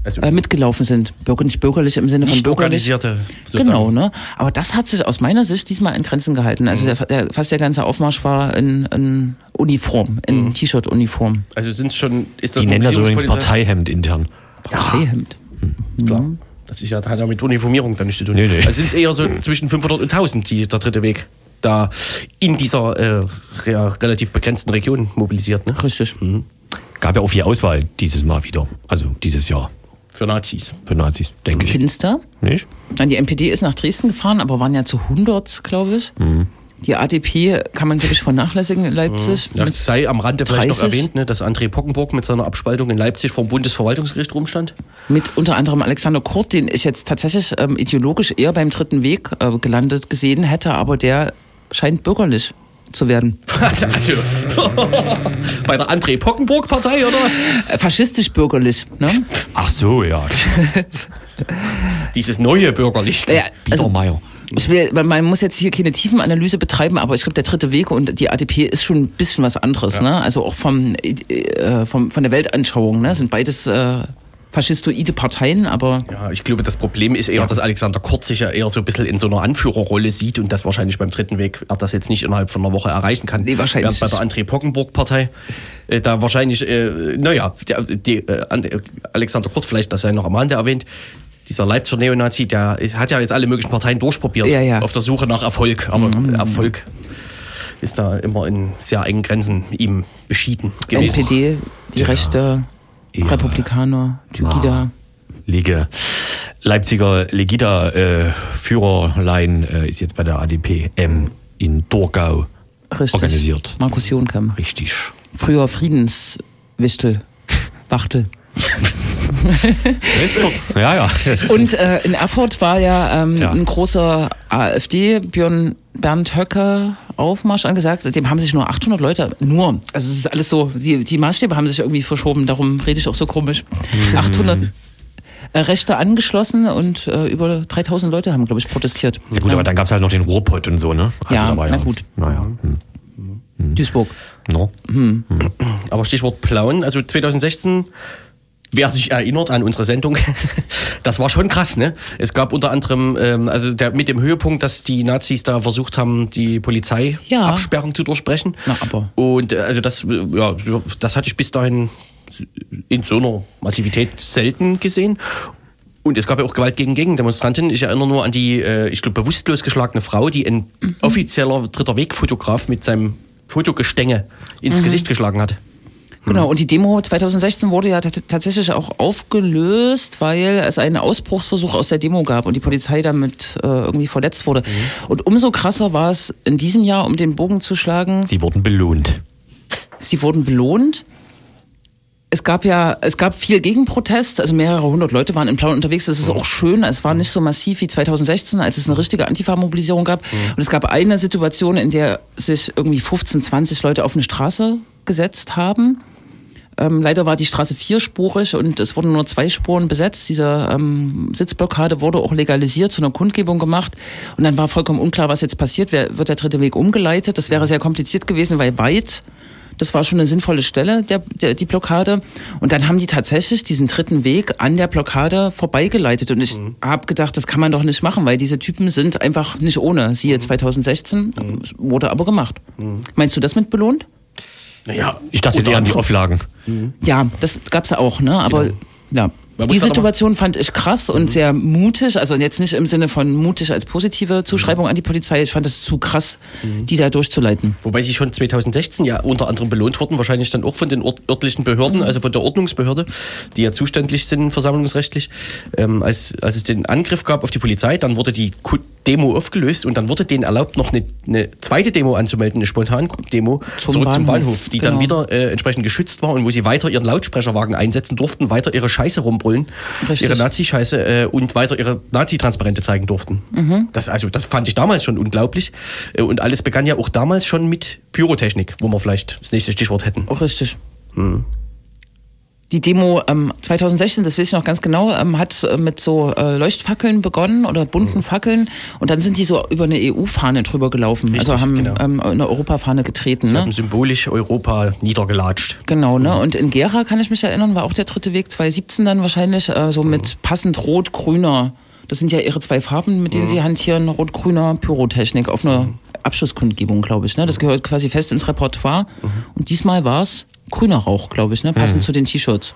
Also äh, mitgelaufen sind. Bürger, nicht bürgerlich im Sinne von nicht bürgerlich. organisierte. sozusagen. Genau, ne? Aber das hat sich aus meiner Sicht diesmal in Grenzen gehalten. Also der, der, fast der ganze Aufmarsch war in, in Uniform, in T-Shirt-Uniform. Also sind schon, ist das Die nennen das übrigens? Parteihemd intern. Parteihemd. Klar. Das ist ja, hat ja mit Uniformierung dann nichts zu tun. Nee, nee. Also sind es eher so zwischen 500 und 1000, die der dritte Weg da in dieser äh, ja, relativ begrenzten Region mobilisiert, ne? Richtig. Gab ja auch viel Auswahl dieses Mal wieder. Also dieses Jahr Für Nazis. für Nazis, denke ich. Finster. Nicht? Dann die NPD ist nach Dresden gefahren, aber waren ja zu 100, glaube ich. Die ADP kann man, glaube ich, vernachlässigen in Leipzig. Ja, es sei am Rande vielleicht noch 30. erwähnt, ne, dass André Pockenburg mit seiner Abspaltung in Leipzig vor dem Bundesverwaltungsgericht rumstand. Mit unter anderem Alexander Kurt, den ich jetzt tatsächlich ähm, ideologisch eher beim dritten Weg äh, gelandet gesehen hätte, aber der scheint bürgerlich zu werden. Also, bei der André Pockenburg-Partei oder was? Äh, faschistisch bürgerlich. Ne? Ach so, ja. Dieses neue Bürgerlicht. Ja, also, Biedermeier. ich will, man muss jetzt hier keine Tiefenanalyse betreiben, aber ich glaube, der dritte Weg und die ADP ist schon ein bisschen was anderes. Ne? Also auch vom, äh, vom, von der Weltanschauung. Ne? Sind beides äh, faschistoide Parteien, aber Ja, ich glaube, das Problem ist eher, dass Alexander Kurz sich ja eher so ein bisschen in so einer Anführerrolle sieht und das wahrscheinlich beim dritten Weg er das jetzt nicht innerhalb von einer Woche erreichen kann. Nee, wahrscheinlich Während bei der André Pockenburg-Partei äh, da wahrscheinlich, äh, naja, der, die, äh, An- Alexander Kurz, vielleicht, das sei noch am Rande erwähnt, dieser Leipziger Neonazi, der hat ja jetzt alle möglichen Parteien durchprobiert Ja, ja. auf der Suche nach Erfolg. Aber Erfolg ist da immer in sehr engen Grenzen ihm beschieden gewesen. NPD, die rechte Ja. Republikaner, Tygida. Liege. Leipziger Legida-Führerlein äh, ist jetzt bei der ADP M in Dorgau Richtig. organisiert. Markus Jonkem. Richtig. Früher Friedenswichtel. Wachtel. Ja, ja. Und äh, in Erfurt war ja, ähm, Ja. ein großer AfD, Björn Bernd Höcke, Aufmarsch angesagt. Dem haben sich nur 800 Leute, nur, also es ist alles so, die, die Maßstäbe haben sich irgendwie verschoben, darum rede ich auch so komisch. Mhm. 800 äh, Rechte angeschlossen und äh, über 3000 Leute haben, glaube ich, protestiert. ja gut, aber dann gab es halt noch den Ruhrpott und so, ne? Ja, da war na gut. Naja. Hm. Duisburg. No? Aber Stichwort Plauen, also 2016, wer sich erinnert an unsere Sendung, das war schon krass, ne? Es gab unter anderem, ähm, also der, mit dem Höhepunkt, dass die Nazis da versucht haben, die Polizei Ja. Absperrung zu durchbrechen. Na, aber. Und äh, also das, ja, das hatte ich bis dahin in so einer Massivität selten gesehen. Und es gab ja auch Gewalt gegen Gegendemonstranten. Ich erinnere nur an die, äh, ich glaube, bewusstlos geschlagene Frau, die ein offizieller dritter Weg-Fotograf mit seinem Fotogestänge ins Gesicht geschlagen hat. Genau, und die Demo 2016 wurde ja tat- tatsächlich auch aufgelöst, weil es einen Ausbruchsversuch aus der Demo gab und die Polizei damit äh, irgendwie verletzt wurde. Und umso krasser war es in diesem Jahr, um den Bogen zu schlagen, Sie wurden belohnt. sie wurden belohnt. Es gab ja, es gab viel Gegenprotest, also mehrere hundert Leute waren in Plauen unterwegs. Das ist auch schön. Es war nicht so massiv wie 2016, als es eine richtige Antifa-Mobilisierung gab. Und es gab eine Situation, in der sich irgendwie 15, 20 Leute auf eine Straße gesetzt haben. Ähm, leider war die Straße vierspurig und es wurden nur zwei Spuren besetzt. Diese ähm, Sitzblockade wurde auch legalisiert, zu einer Kundgebung gemacht. Und dann war vollkommen unklar, was jetzt passiert. Wer, wird der dritte Weg umgeleitet? Das wäre sehr kompliziert gewesen, weil weit, das war schon eine sinnvolle Stelle, der, der, die Blockade. Und dann haben die tatsächlich diesen dritten Weg an der Blockade vorbeigeleitet. Und ich Mhm. habe gedacht, das kann man doch nicht machen, weil diese Typen sind einfach nicht ohne. Siehe Mhm. 2016, wurde aber gemacht. Meinst du das mit belohnt? Naja, Ich dachte unter eher an die Auflagen. Ja, das gab's ja auch, ne? Aber Genau. ja. Man Die Situation fand ich krass und sehr mutig, also jetzt nicht im Sinne von mutig als positive Zuschreibung an die Polizei. Ich fand es zu krass, die da durchzuleiten. Wobei sie schon 2016 ja unter anderem belohnt wurden, wahrscheinlich dann auch von den örtlichen Behörden, also von der Ordnungsbehörde, die ja zuständig sind versammlungsrechtlich. Ähm, als, als es den Angriff gab auf die Polizei, dann wurde die Demo aufgelöst und dann wurde denen erlaubt, noch eine, eine zweite Demo anzumelden, eine Spontan-Demo Zum zurück zum Bahnhof, Bahnhof, die genau. dann wieder äh, entsprechend geschützt war und wo sie weiter ihren Lautsprecherwagen einsetzen durften, weiter ihre Scheiße rumbrüllen, Richtig. ihre Nazi-Scheiße äh, und weiter ihre Nazi-Transparente zeigen durften. Mhm. Das, also, das fand ich damals schon unglaublich. Äh, Und alles begann ja auch damals schon mit Pyrotechnik, wo wir vielleicht das nächste Stichwort hätten. Auch richtig. Die Demo ähm, 2016, das weiß ich noch ganz genau, ähm, hat äh, mit so äh, Leuchtfackeln begonnen oder bunten Mhm. Fackeln und dann sind die so über eine EU-Fahne drüber gelaufen. Richtig, also haben genau. ähm, eine Europafahne getreten. Sie Ne? haben symbolisch Europa niedergelatscht. Genau, ne? Und in Gera kann ich mich erinnern, war auch der dritte Weg 2017 dann wahrscheinlich äh, so mit passend rot-grüner. Das sind ja ihre zwei Farben, mit denen sie hantieren, rot-grüner Pyrotechnik auf einer Abschlusskundgebung, glaube ich. Ne? Das gehört quasi fest ins Repertoire. Und diesmal war es grüner Rauch, glaube ich, ne? passend zu den T-Shirts.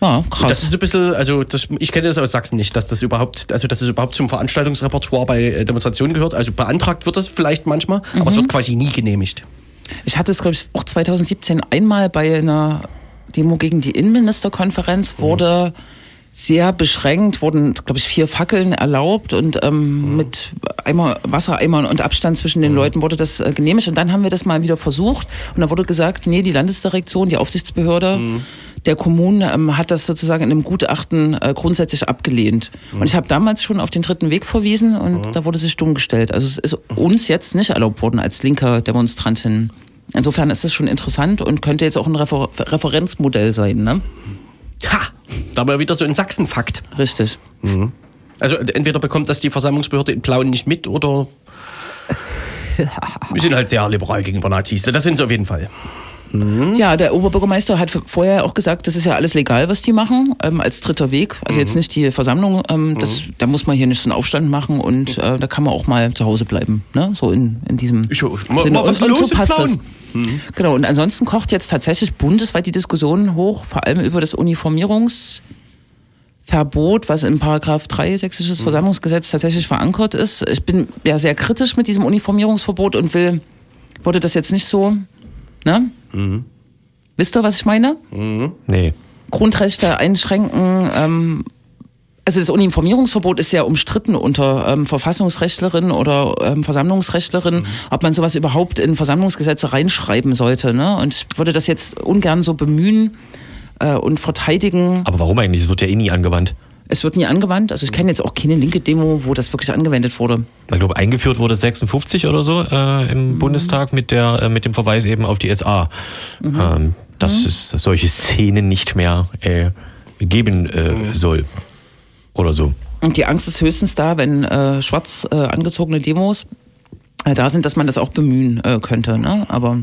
Ja, krass. Das ist ein bisschen, also das, ich kenne das aus Sachsen nicht, dass das überhaupt, also dass es überhaupt zum Veranstaltungsrepertoire bei äh, Demonstrationen gehört. Also beantragt wird das vielleicht manchmal, aber es wird quasi nie genehmigt. Ich hatte es, glaube ich, auch 2017 einmal bei einer Demo gegen die Innenministerkonferenz, wurde sehr beschränkt, wurden, glaube ich, vier Fackeln erlaubt und ähm, mit Eimer, Wassereimern und Abstand zwischen den Leuten wurde das äh, genehmigt. Und dann haben wir das mal wieder versucht und da wurde gesagt, nee, die Landesdirektion, die Aufsichtsbehörde der Kommunen ähm, hat das sozusagen in einem Gutachten äh, grundsätzlich abgelehnt. Und ich habe damals schon auf den dritten Weg verwiesen und da wurde sich stumm gestellt. Also es ist uns jetzt nicht erlaubt worden als linker Demonstrantin. Insofern ist es schon interessant und könnte jetzt auch ein Refer Referenzmodell sein, ne? Ha! Da wir wieder so einen Sachsen-Fakt. Richtig. Also entweder bekommt das die Versammlungsbehörde in Plauen nicht mit oder wir sind halt sehr liberal gegenüber Nazis. Das sind sie auf jeden Fall. Ja, der Oberbürgermeister hat vorher auch gesagt, das ist ja alles legal, was die machen, ähm, als dritter Weg. Also jetzt nicht die Versammlung, ähm, das, da muss man hier nicht so einen Aufstand machen und äh, da kann man auch mal zu Hause bleiben. Ne? So in, in diesem Ich- mal- Sinne. mal was und, und so passt das. Plauen. Genau, und ansonsten kocht jetzt tatsächlich bundesweit die Diskussion hoch, vor allem über das Uniformierungsverbot, was in Paragraph 3 Sächsisches Versammlungsgesetz tatsächlich verankert ist. Ich bin ja sehr kritisch mit diesem Uniformierungsverbot und will, wurde das jetzt nicht so, ne? Wisst ihr, was ich meine? Nee. Grundrechte einschränken. Ähm, also das Uniformierungsverbot ist sehr umstritten unter ähm, Verfassungsrechtlerinnen oder ähm, Versammlungsrechtlerinnen, ob man sowas überhaupt in Versammlungsgesetze reinschreiben sollte. Ne? Und ich würde das jetzt ungern so bemühen äh, und verteidigen. Aber warum eigentlich? Es wird ja eh nie angewandt. Es wird nie angewandt. Also ich kenne jetzt auch keine linke Demo, wo das wirklich angewendet wurde. Ich glaube, eingeführt wurde 56 oder so äh, im Bundestag mit, der, äh, mit dem Verweis eben auf die SA. Ähm, dass es solche Szenen nicht mehr äh, geben äh, soll. Oder so. Und die Angst ist höchstens da, wenn äh, schwarz äh, angezogene Demos äh, da sind, dass man das auch bemühen äh, könnte. Ne? Aber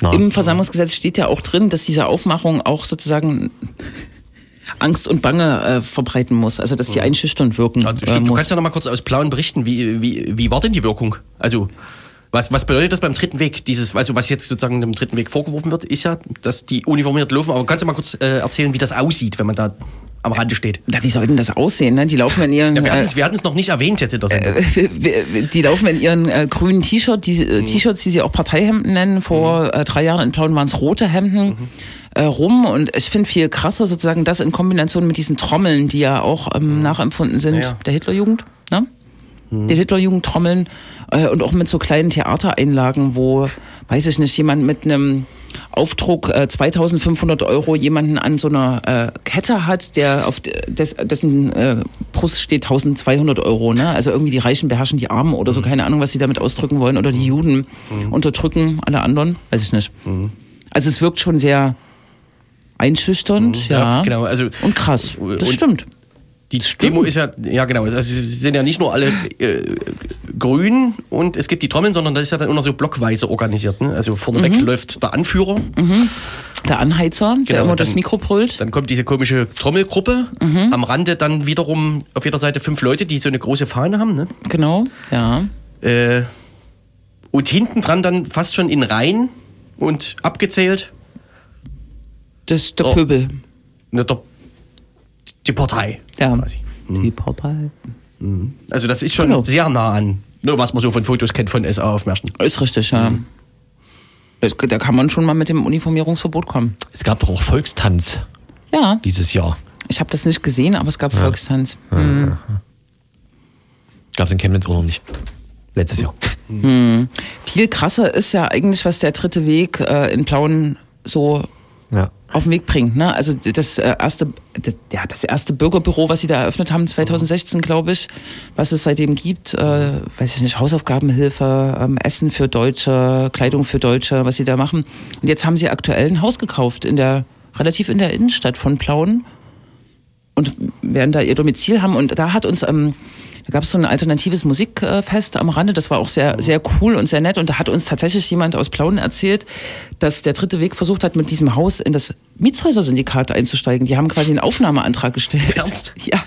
Na, Im Versammlungsgesetz steht ja auch drin, dass diese Aufmachung auch sozusagen Angst und Bange äh, verbreiten muss, also dass sie einschüchternd wirken Also, äh, stimmt, du muss. kannst ja noch mal kurz aus Plauen berichten, wie, wie, wie war denn die Wirkung? Also, was, was bedeutet das beim dritten Weg? Dieses, also was jetzt sozusagen dem dritten Weg vorgeworfen wird, ist ja, dass die uniformiert laufen. Aber kannst du mal kurz äh, erzählen, wie das aussieht, wenn man da am Rande steht? Na, wie soll denn das aussehen? Ne? Die laufen in ihren Ja, wir äh, hatten es hatten's noch nicht erwähnt jetzt in der Sendung. die laufen in ihren äh, grünen T-Shirt, die, Mhm. äh, T-Shirts, die sie auch Parteihemden nennen. Vor äh, drei Jahren in Plauen waren es rote Hemden. Mhm. Äh, rum und ich finde viel krasser sozusagen das in Kombination mit diesen Trommeln, die ja auch ähm, nachempfunden sind Mhm. Ja. Mhm. der Hitlerjugend, ne? Die Hitlerjugend trommeln äh, und auch mit so kleinen Theatereinlagen, wo, weiß ich nicht, jemand mit einem Aufdruck äh, 2500 Euro jemanden an so einer äh, Kette hat, der auf de- des, dessen äh, Brust steht 1200 Euro. Ne? Also irgendwie die Reichen beherrschen die Armen oder so, keine Ahnung, was sie damit ausdrücken wollen. Oder die Juden unterdrücken alle anderen, weiß ich nicht. Also es wirkt schon sehr einschüchternd, ja. genau. Also, Und krass, das Und- stimmt. Die Demo ist ja, ja genau, also sie sind ja nicht nur alle äh, grün und es gibt die Trommeln, sondern das ist ja dann immer so blockweise organisiert. Ne? Also vorneweg Mhm. läuft der Anführer, Der Anheizer, der Genau, immer dann- das Mikro brüllt. dann kommt diese komische Trommelgruppe, Mhm. am Rande dann wiederum auf jeder Seite fünf Leute, die so eine große Fahne haben. Ne? Genau, ja. Äh, und hinten dran dann fast schon in Reihen und abgezählt Das ist der Oh. Pöbel. ne, der, die Partei. Ja. Quasi. Die Partei. Also das ist schon Genau. sehr nah an, ne, was man so von Fotos kennt von SA auf Märschen. Ist richtig, ja. Das, da kann man schon mal mit dem Uniformierungsverbot kommen. Es gab doch auch Volkstanz Ja, dieses Jahr. ich habe das nicht gesehen, aber es gab Volkstanz. Hm. Gab es in Chemnitz auch noch nicht. Letztes Jahr. Viel krasser ist ja eigentlich, was der dritte Weg äh, in Plauen so Ja. Auf den Weg bringt. Ne? Also das äh, erste, das, ja, das erste Bürgerbüro, was sie da eröffnet haben, 2016, glaube ich, was es seitdem gibt, äh, weiß ich nicht, Hausaufgabenhilfe, ähm, Essen für Deutsche, Kleidung für Deutsche, was sie da machen. Und jetzt haben sie aktuell ein Haus gekauft in der relativ in der Innenstadt von Plauen und werden da ihr Domizil haben. Und da hat uns ähm, da gab es so ein alternatives Musikfest am Rande, das war auch sehr, sehr cool und sehr nett. Und da hat uns tatsächlich jemand aus Plauen erzählt, dass der dritte Weg versucht hat, mit diesem Haus in das Mietshäuser-Syndikat einzusteigen. Die haben quasi einen Aufnahmeantrag gestellt. Ernst? Ja.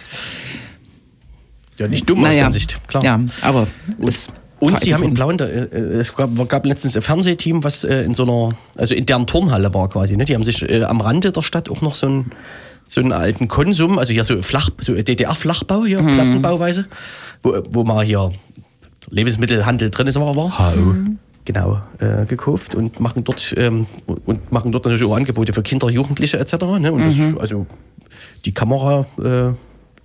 Ja, nicht dumm naja, aus der Sicht, klar. Ja, aber es Und sie haben in Plauen, da, äh, es gab, letztens ein Fernsehteam, was äh, in so einer, also in deren Turnhalle war quasi. Ne? Die haben sich äh, am Rande der Stadt auch noch so einen, so einen alten Konsum, also hier so Flach, so DDR-Flachbau hier, Plattenbauweise, wo, wo mal hier Lebensmittelhandel drin ist, war. war. HO. Genau, äh, gekauft und machen dort ähm, und machen dort natürlich auch Angebote für Kinder, Jugendliche etc. Ne? Und das, also die Kamera, äh,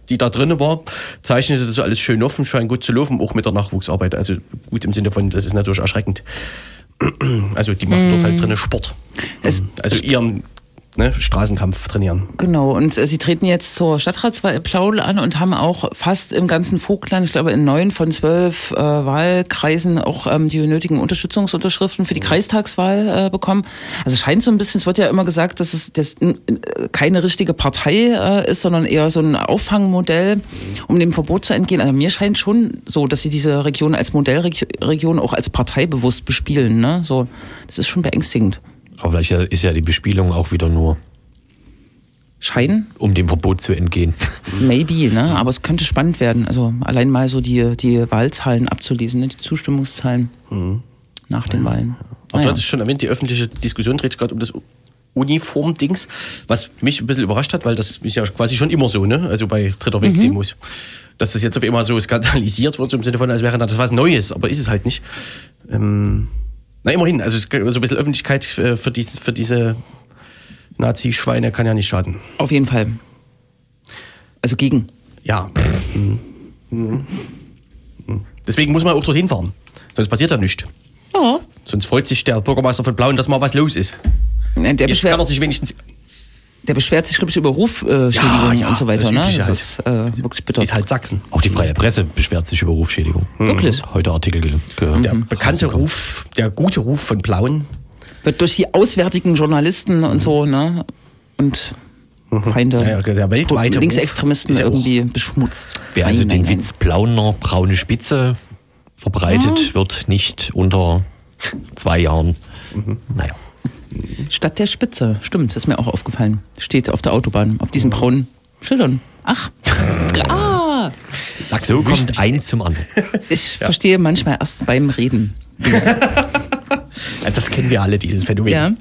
die da drin war, zeichnete das alles schön offen, scheint gut zu laufen, auch mit der Nachwuchsarbeit. Also gut im Sinne von, das ist natürlich erschreckend. Also die machen dort halt drinnen Sport. Es- also ihren ne, Straßenkampf trainieren. Genau, und äh, sie treten jetzt zur Stadtratswahl Plaudel an und haben auch fast im ganzen Vogtland, ich glaube in neun von zwölf äh, Wahlkreisen auch ähm, die nötigen Unterstützungsunterschriften für die Kreistagswahl äh, bekommen. Also es scheint so ein bisschen, es wird ja immer gesagt, dass es das, n- äh, keine richtige Partei äh, ist, sondern eher so ein Auffangmodell, um dem Verbot zu entgehen. Also mir scheint schon so, dass sie diese Region als Modellregion auch als Partei bewusst bespielen. Ne? So, das ist schon beängstigend. Aber vielleicht ist ja die Bespielung auch wieder nur, Schein? um dem Verbot zu entgehen. Maybe, ne? Aber es könnte spannend werden. Also allein mal so die, die Wahlzahlen abzulesen, ne? die Zustimmungszahlen nach den Wahlen. Aber du Naja. hattest schon erwähnt, die öffentliche Diskussion dreht sich gerade um das Uniform-Dings, was mich ein bisschen überrascht hat, weil das ist ja quasi schon immer so, ne? Also bei Dritter Weg-Demos. Dass das jetzt auf einmal so skandalisiert wird, so im Sinne von, als wäre das was Neues, aber ist es halt nicht. Ähm, na, immerhin, also so ein bisschen Öffentlichkeit äh, für, dies, für diese Nazi-Schweine kann ja nicht schaden. Auf jeden Fall. Also gegen. Ja. Mhm. Mhm. Mhm. Deswegen muss man auch dorthin fahren. Sonst passiert ja nichts. Ja. Sonst freut sich der Bürgermeister von Blauen, dass mal was los ist. Der Jetzt kann er sich wenigstens der beschwert sich, glaube ich, über Rufschädigungen Ja, ja, und so weiter. das ne? Übliche Das ist äh, wirklich bitter. ist halt Sachsen. Auch die freie Presse beschwert sich über Rufschädigung. Wirklich? Heute Artikel ge gehört. Der bekannte Ruf, der gute Ruf von Blauen. Wird durch die auswärtigen Journalisten und so, ne? Und Feinde, Ja, ja, der weltweite Linksextremisten ja irgendwie beschmutzt. Wer also Nein, den nein. Witz Plauner braune Spitze verbreitet, wird nicht unter zwei Jahren. Naja. Stadt der Spitze, stimmt, ist mir auch aufgefallen. Steht auf der Autobahn, auf diesen braunen Schildern. Ach, ah, So kommt eins zum anderen. ich verstehe manchmal erst beim Reden. Ja, das kennen wir alle, dieses Phänomen. Ja.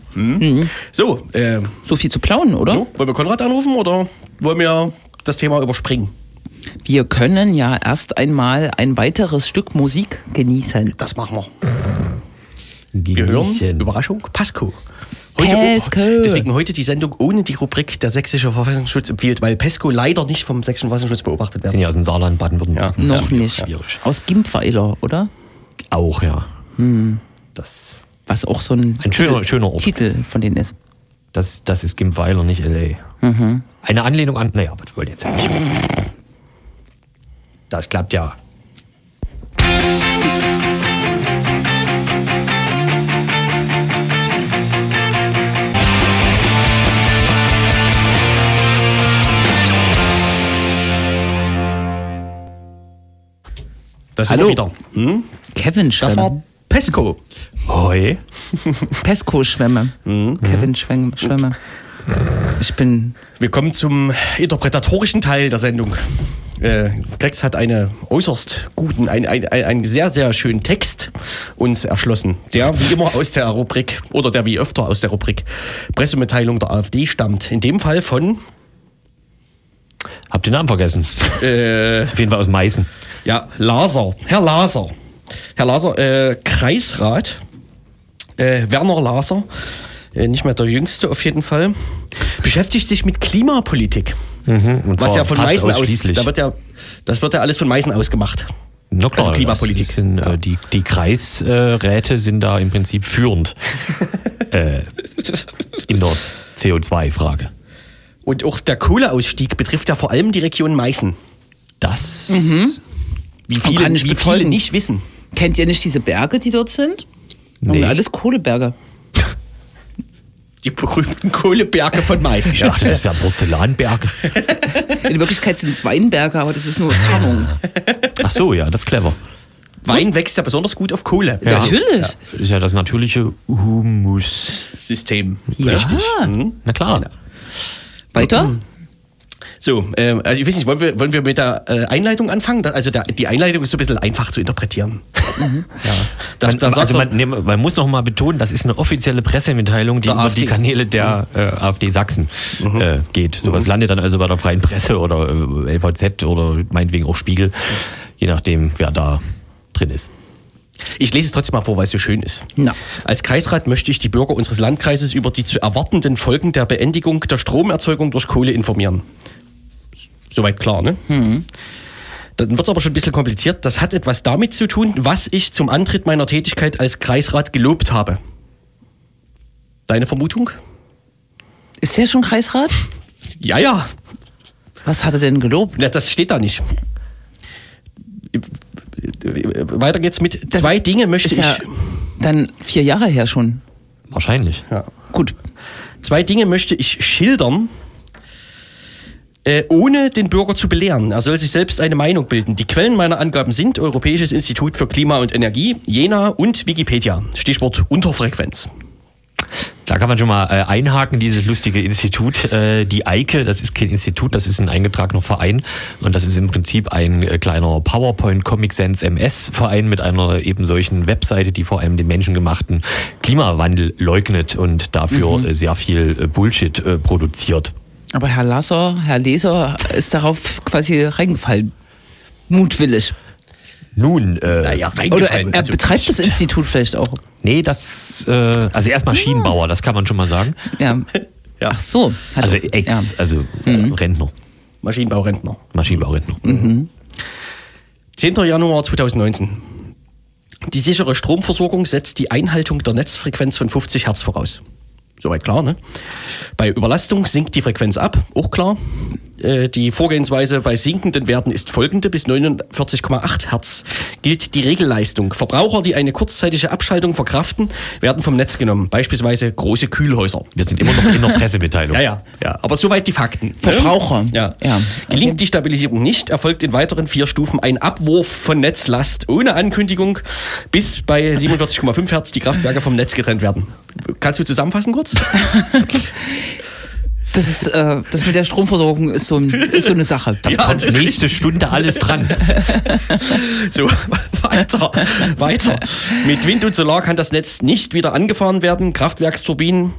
So, äh, So viel zu plauen, oder? no, wollen wir Konrad anrufen oder wollen wir das Thema überspringen? Wir können ja erst einmal ein weiteres Stück Musik genießen. Das machen wir. Wir hören, Genießen. Überraschung, Pasco. Heute Pesco. Auch, deswegen heute die Sendung ohne die Rubrik der sächsische Verfassungsschutz empfiehlt, weil Pesco leider nicht vom sächsischen Verfassungsschutz beobachtet Sind wird. ja aus dem Saarland, Baden-Württemberg. Ja. Noch Ja, nicht. Schwierig. Aus Gimpweiler, oder? Auch, ja. Das, Was auch so ein, Ein schöner- schöner Ort. Titel von denen ist. das, das ist Gimpweiler, nicht L.A. Eine Anlehnung an. Naja, aber das wollte ich jetzt ja nicht. Das klappt ja. Das Hallo. wieder. Hm? Kevin Das Schwemme. war Pesco. Hoi. Pesco-Schwemme. Mhm. Kevin Schwemme. Schwemme. Ich bin Wir kommen zum interpretatorischen Teil der Sendung. Äh, Plex hat einen äußerst guten, ein, ein, ein, einen sehr, sehr schönen Text uns erschlossen, der wie immer aus der Rubrik oder der wie öfter aus der Rubrik Pressemitteilung der AfD stammt. In dem Fall von Hab den Namen vergessen. äh, Auf jeden Fall aus Meißen. Ja, Laser, Herr Laser. Herr Laser, äh, Kreisrat, äh, Werner Laser, äh, nicht mehr der Jüngste auf jeden Fall, beschäftigt sich mit Klimapolitik. Und Was ja von Meißen aus, da wird ja, das wird ja alles von Meißen ausgemacht. Na klar, also Klimapolitik. Sind, äh, die, die Kreisräte sind da im Prinzip führend. äh, in der CO2-Frage. Und auch der Kohleausstieg betrifft ja vor allem die Region Meißen. Das. Wie viele, wie viele nicht wissen. Kennt ihr nicht diese Berge, die dort sind? Nee. Nee. Alles Kohleberge. Die berühmten Kohleberge von Meißen. Ich dachte, das wäre Porzellanberg. In Wirklichkeit sind es Weinberge, aber das ist nur Tarnung. Ach so, ja, das ist clever. Wein wächst ja besonders gut auf Kohle. Ja. Natürlich. Das ist ja das natürliche Humus. System. Ja. Richtig. Na klar. Weiter? So, ähm, also ich weiß nicht, wollen wir, wollen wir mit der äh, Einleitung anfangen? Da, also der, die Einleitung ist so ein bisschen einfach zu interpretieren. Ja. Da, Man, da sagt also man, nee, man muss noch mal betonen, das ist eine offizielle Pressemitteilung, die über AfD. die Kanäle der äh, AfD Sachsen äh, geht. Sowas landet dann also bei der Freien Presse oder äh, LVZ oder meinetwegen auch Spiegel, je nachdem, wer da drin ist. Ich lese es trotzdem mal vor, weil es so schön ist. Na. Als Kreisrat möchte ich die Bürger unseres Landkreises über die zu erwartenden Folgen der Beendigung der Stromerzeugung durch Kohle informieren. Soweit klar, ne? Dann wird es aber schon ein bisschen kompliziert. Das hat etwas damit zu tun, was ich zum Antritt meiner Tätigkeit als Kreisrat gelobt habe. Deine Vermutung? Ist der schon Kreisrat? Ja, ja. Was hat er denn gelobt? Na, das steht da nicht. Weiter geht's mit Das zwei Dinge möchte Ist ich. ja dann vier Jahre her schon. Wahrscheinlich. Ja. Gut. Zwei Dinge möchte ich schildern, äh, ohne den Bürger zu belehren. Er soll sich selbst eine Meinung bilden. Die Quellen meiner Angaben sind Europäisches Institut für Klima und Energie, Jena und Wikipedia. Stichwort Unterfrequenz. Da kann man schon mal äh, einhaken, dieses lustige Institut. Äh, die EIKE, das ist kein Institut, das ist ein eingetragener Verein. Und das ist im Prinzip ein äh, kleiner PowerPoint Comic Sense MS Verein mit einer eben solchen Webseite, die vor allem den menschengemachten Klimawandel leugnet und dafür äh, sehr viel Bullshit produziert. Aber Herr Lasser, Herr Leser ist darauf quasi reingefallen. Mutwillig. Nun, äh, Naja, Oder er, er Also, betreibt das Institut vielleicht auch. nee, das, äh, also erst Maschinenbauer, das kann man schon mal sagen. Ja. Ja. Ach so. Also Ex, also äh, Rentner, Maschinenbaurentner. Maschinenbaurentner. 10. Januar 2019. Die sichere Stromversorgung setzt die Einhaltung der Netzfrequenz von 50 Hertz voraus. Soweit klar, ne? Bei Überlastung sinkt die Frequenz ab, auch klar. Äh, Die Vorgehensweise bei sinkenden Werten ist folgende. Bis 49,8 Hertz gilt die Regelleistung. Verbraucher, die eine kurzzeitige Abschaltung verkraften, werden vom Netz genommen. Beispielsweise große Kühlhäuser. Wir sind immer noch in der Pressemitteilung. Ja, ja, ja. Aber soweit die Fakten. ne? Verbraucher. Ja. Ja. Gelingt Okay. die Stabilisierung nicht, erfolgt in weiteren vier Stufen ein Abwurf von Netzlast ohne Ankündigung, bis bei 47,5 Hertz die Kraftwerke vom Netz getrennt werden. Kannst du zusammenfassen kurz? Das, ist, äh, das mit der Stromversorgung ist so, ein, ist so eine Sache. Das Ja, kommt das ist nächste Stunde alles dran. So, weiter, weiter. Mit Wind und Solar kann das Netz nicht wieder angefahren werden. Kraftwerksturbinen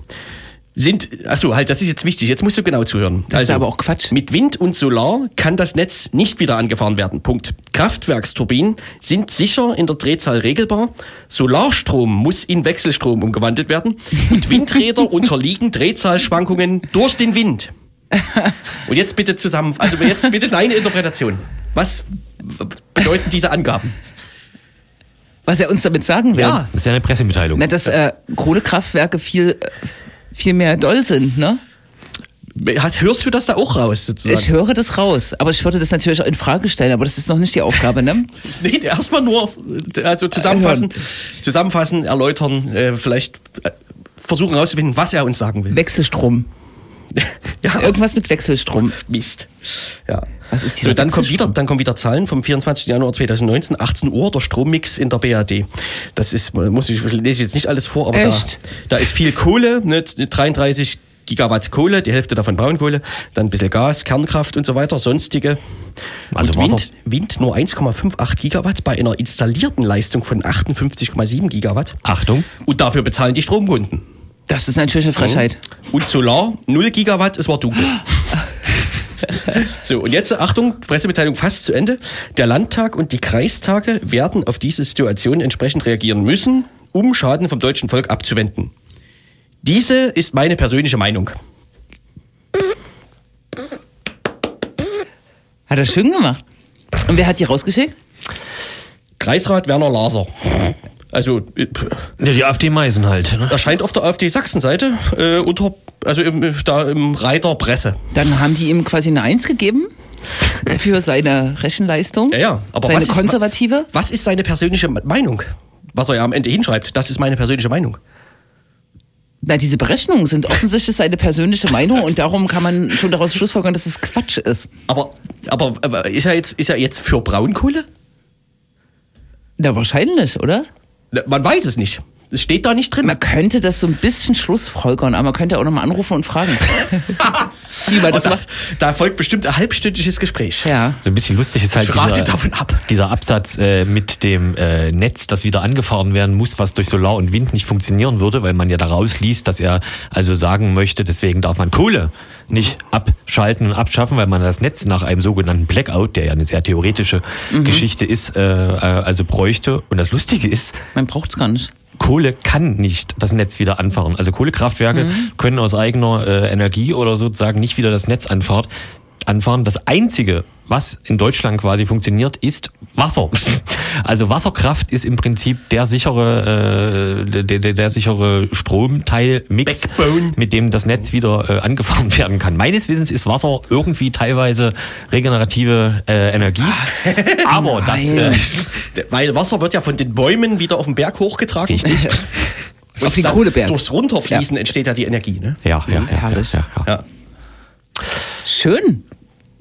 sind, achso, halt, das ist jetzt wichtig, jetzt musst du genau zuhören. Das ist aber auch Quatsch. Mit Wind und Solar kann das Netz nicht wieder angefahren werden. Punkt. Kraftwerksturbinen sind sicher in der Drehzahl regelbar. Solarstrom muss in Wechselstrom umgewandelt werden. Und Windräder unterliegen Drehzahlschwankungen durch den Wind. Und jetzt bitte zusammen, also jetzt bitte deine Interpretation. Was bedeuten diese Angaben? Was er uns damit sagen will. Ja. Das ist ja eine Pressemitteilung. Na, dass äh, Kohlekraftwerke viel, äh, viel mehr doll sind, ne? Hörst du das da auch raus, sozusagen? Ich höre das raus. Aber ich würde das natürlich auch in Frage stellen, aber das ist noch nicht die Aufgabe, ne? Nee, erstmal nur also zusammenfassen, zusammenfassen, erläutern, äh, vielleicht äh, versuchen herauszufinden, was er uns sagen will. Wechselstrom. Ja, Irgendwas mit Wechselstrom. Mist. Ja. Was ist so, dann kommt Wechselstrom? wieder, dann kommen wieder Zahlen vom 24. Januar 2019, 18 Uhr, der Strommix in der BAD. Das ist, muss ich, lese jetzt nicht alles vor, aber da, Echt? da ist viel Kohle, ne, 33 Gigawatt Kohle, die Hälfte davon Braunkohle, dann ein bisschen Gas, Kernkraft und so weiter, sonstige. Also und Wind, Wasser. Wind nur 1,58 Gigawatt bei einer installierten Leistung von 58,7 Gigawatt. Achtung. Und dafür bezahlen die Stromkunden. Das ist natürlich eine Frechheit. Und Solar, 0 Gigawatt, es war dunkel. so, und jetzt, Achtung, Pressemitteilung fast zu Ende. Der Landtag und die Kreistage werden auf diese Situation entsprechend reagieren müssen, um Schaden vom deutschen Volk abzuwenden. Diese ist meine persönliche Meinung. Hat er schön gemacht. Und wer hat die rausgeschickt? Kreisrat Werner Laser. Also äh, Ja, die AfD Meisen halt. Ne? erscheint auf der AfD Sachsen-Seite äh, unter, also im, da im Reiter Presse. Dann haben die ihm quasi eine Eins gegeben für seine Rechenleistung. Ja, ja, aber seine was ist- konservative. Was ist seine persönliche Meinung? Was er ja am Ende hinschreibt, das ist meine persönliche Meinung. Na, diese Berechnungen sind offensichtlich seine persönliche Meinung und darum kann man schon daraus schlussfolgern, dass es Quatsch ist. Aber, aber, aber ist, er jetzt, ist er jetzt für Braunkohle? Na, wahrscheinlich, oder? Man weiß es nicht. Es steht da nicht drin. Man könnte das so ein bisschen schlussfolgern, aber man könnte auch nochmal anrufen und fragen, wie man das da, macht. da folgt bestimmt ein halbstündiges Gespräch. Ja. So ein bisschen lustig ist halt dieser, davon ab. dieser Absatz äh, mit dem äh, Netz, das wieder angefahren werden muss, was durch Solar und Wind nicht funktionieren würde, weil man ja daraus liest, dass er also sagen möchte, deswegen darf man Kohle nicht abschalten und abschaffen, weil man das Netz nach einem sogenannten Blackout, der ja eine sehr theoretische Geschichte ist, äh, äh, also bräuchte. Und das Lustige ist, Man braucht es gar nicht. Kohle kann nicht das Netz wieder anfahren. Also Kohlekraftwerke können aus eigener äh, Energie oder sozusagen nicht wieder das Netz anfahren. Anfahren. Das Einzige, was in Deutschland quasi funktioniert, ist Wasser. Also Wasserkraft ist im Prinzip der sichere, äh, der, der, der sichere Stromteilmix, Backbone. mit dem das Netz wieder äh, angefahren werden kann. Meines Wissens ist Wasser irgendwie teilweise regenerative äh, Energie. Aber das äh, Weil Wasser wird ja von den Bäumen wieder auf den Berg hochgetragen. richtig. Auf den Kohleberg. Durchs Runterfließen entsteht ja die Energie. Ne? Ja, ja, ja, ja, ja, ja. Ja. Schön.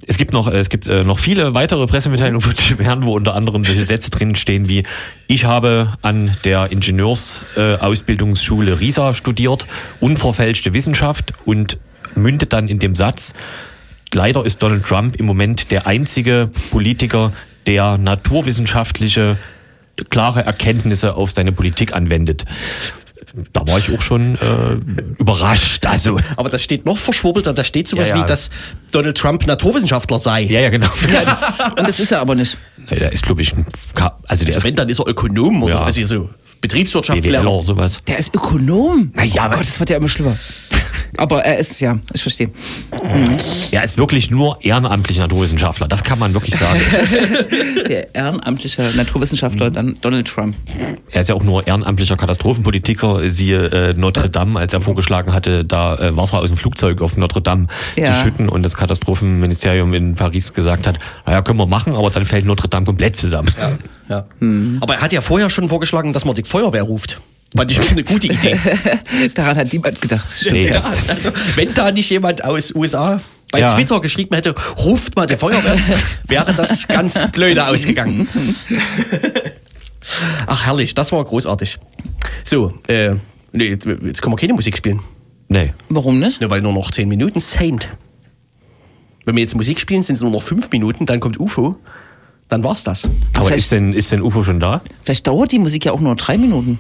Es gibt noch, äh, es gibt äh, noch viele weitere Pressemitteilungen von Tim Herrn, wo unter anderem solche Sätze drin stehen wie: Ich habe an der Ingenieursausbildungsschule äh, RISA studiert, unverfälschte Wissenschaft und mündet dann in dem Satz: Leider ist Donald Trump im Moment der einzige Politiker, der naturwissenschaftliche klare Erkenntnisse auf seine Politik anwendet. Da war ich auch schon äh, überrascht. Also Aber das steht noch verschwurbelter. Da steht sowas Ja, ja. wie, dass Donald Trump Naturwissenschaftler sei. ja, ja, genau. Und das ist er aber nicht. Nee, der ist, glaube ich, ein Ka- also der ist Wenn, dann ist er Ökonom oder Ja. also so BWLer Betriebswirtschaftslehrer. oder sowas. Der ist Ökonom. Na ja, oh Gott, das wird ja immer schlimmer. Aber er ist, ja, ich verstehe. Er ist wirklich nur ehrenamtlicher Naturwissenschaftler. Das kann man wirklich sagen. Der ehrenamtliche Naturwissenschaftler, dann Donald Trump. er ist ja auch nur ehrenamtlicher Katastrophenpolitiker. Siehe äh, Notre Dame, als er vorgeschlagen hatte, da äh, Wasser aus dem Flugzeug auf Notre Dame Ja. zu schütten und das Katastrophenministerium in Paris gesagt hat, naja, können wir machen, aber dann fällt Notre Dame komplett zusammen. Ja. Aber er hat ja vorher schon vorgeschlagen, dass man die Feuerwehr ruft. Fand ich eine gute Idee. Daran hat niemand gedacht. Nee, ja, also, wenn da nicht jemand aus USA bei Ja. Twitter geschrieben hätte, ruft mal die Feuerwehr, wäre das ganz blöde ausgegangen. Ach herrlich, das war großartig. So, äh, nee, jetzt, jetzt können wir keine Musik spielen. Nee. Warum nicht? Ja, weil nur noch 10 Minuten Saint. Wenn wir jetzt Musik spielen, sind es nur noch 5 Minuten, dann kommt UFO. Dann war's das. Aber Vielleicht- ist denn, ist denn UFO schon da? Vielleicht dauert die Musik ja auch nur drei Minuten.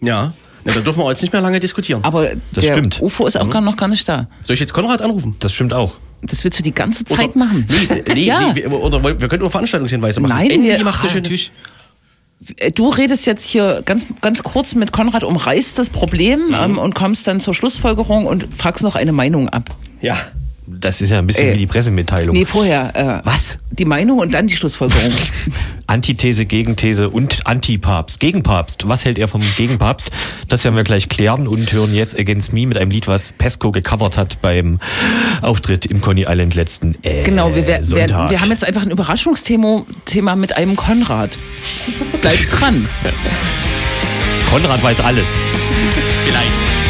Ja. Na, dann dürfen wir jetzt nicht mehr lange diskutieren. Aber Das der stimmt. UFO ist auch gar noch gar nicht da. Soll ich jetzt Konrad anrufen? Das stimmt auch. Das willst du die ganze Zeit Oder- machen. Nee, nee, ja. nee, wir- oder wir können nur Veranstaltungshinweise machen. Nein, Enzi wir- macht eine ah, schöne. Äh, Du redest jetzt hier ganz, ganz kurz mit Konrad, umreißt das Problem Mhm. ähm, und kommst dann zur Schlussfolgerung und fragst noch eine Meinung ab. Ja. Das ist ja ein bisschen Äh, wie die Pressemitteilung. Nee, vorher. Äh, Was? Die Meinung und dann die Schlussfolgerung. Antithese, Gegenthese und Antipapst. Gegenpapst. Was hält er vom Gegenpapst? Das werden wir gleich klären und hören jetzt Against Me mit einem Lied, was Pesco gecovert hat beim Auftritt im Coney Island letzten äh, genau, wir, wir, wir, wir haben jetzt einfach ein Überraschungsthema Thema mit einem Konrad. Bleibt dran. Konrad weiß alles. Vielleicht.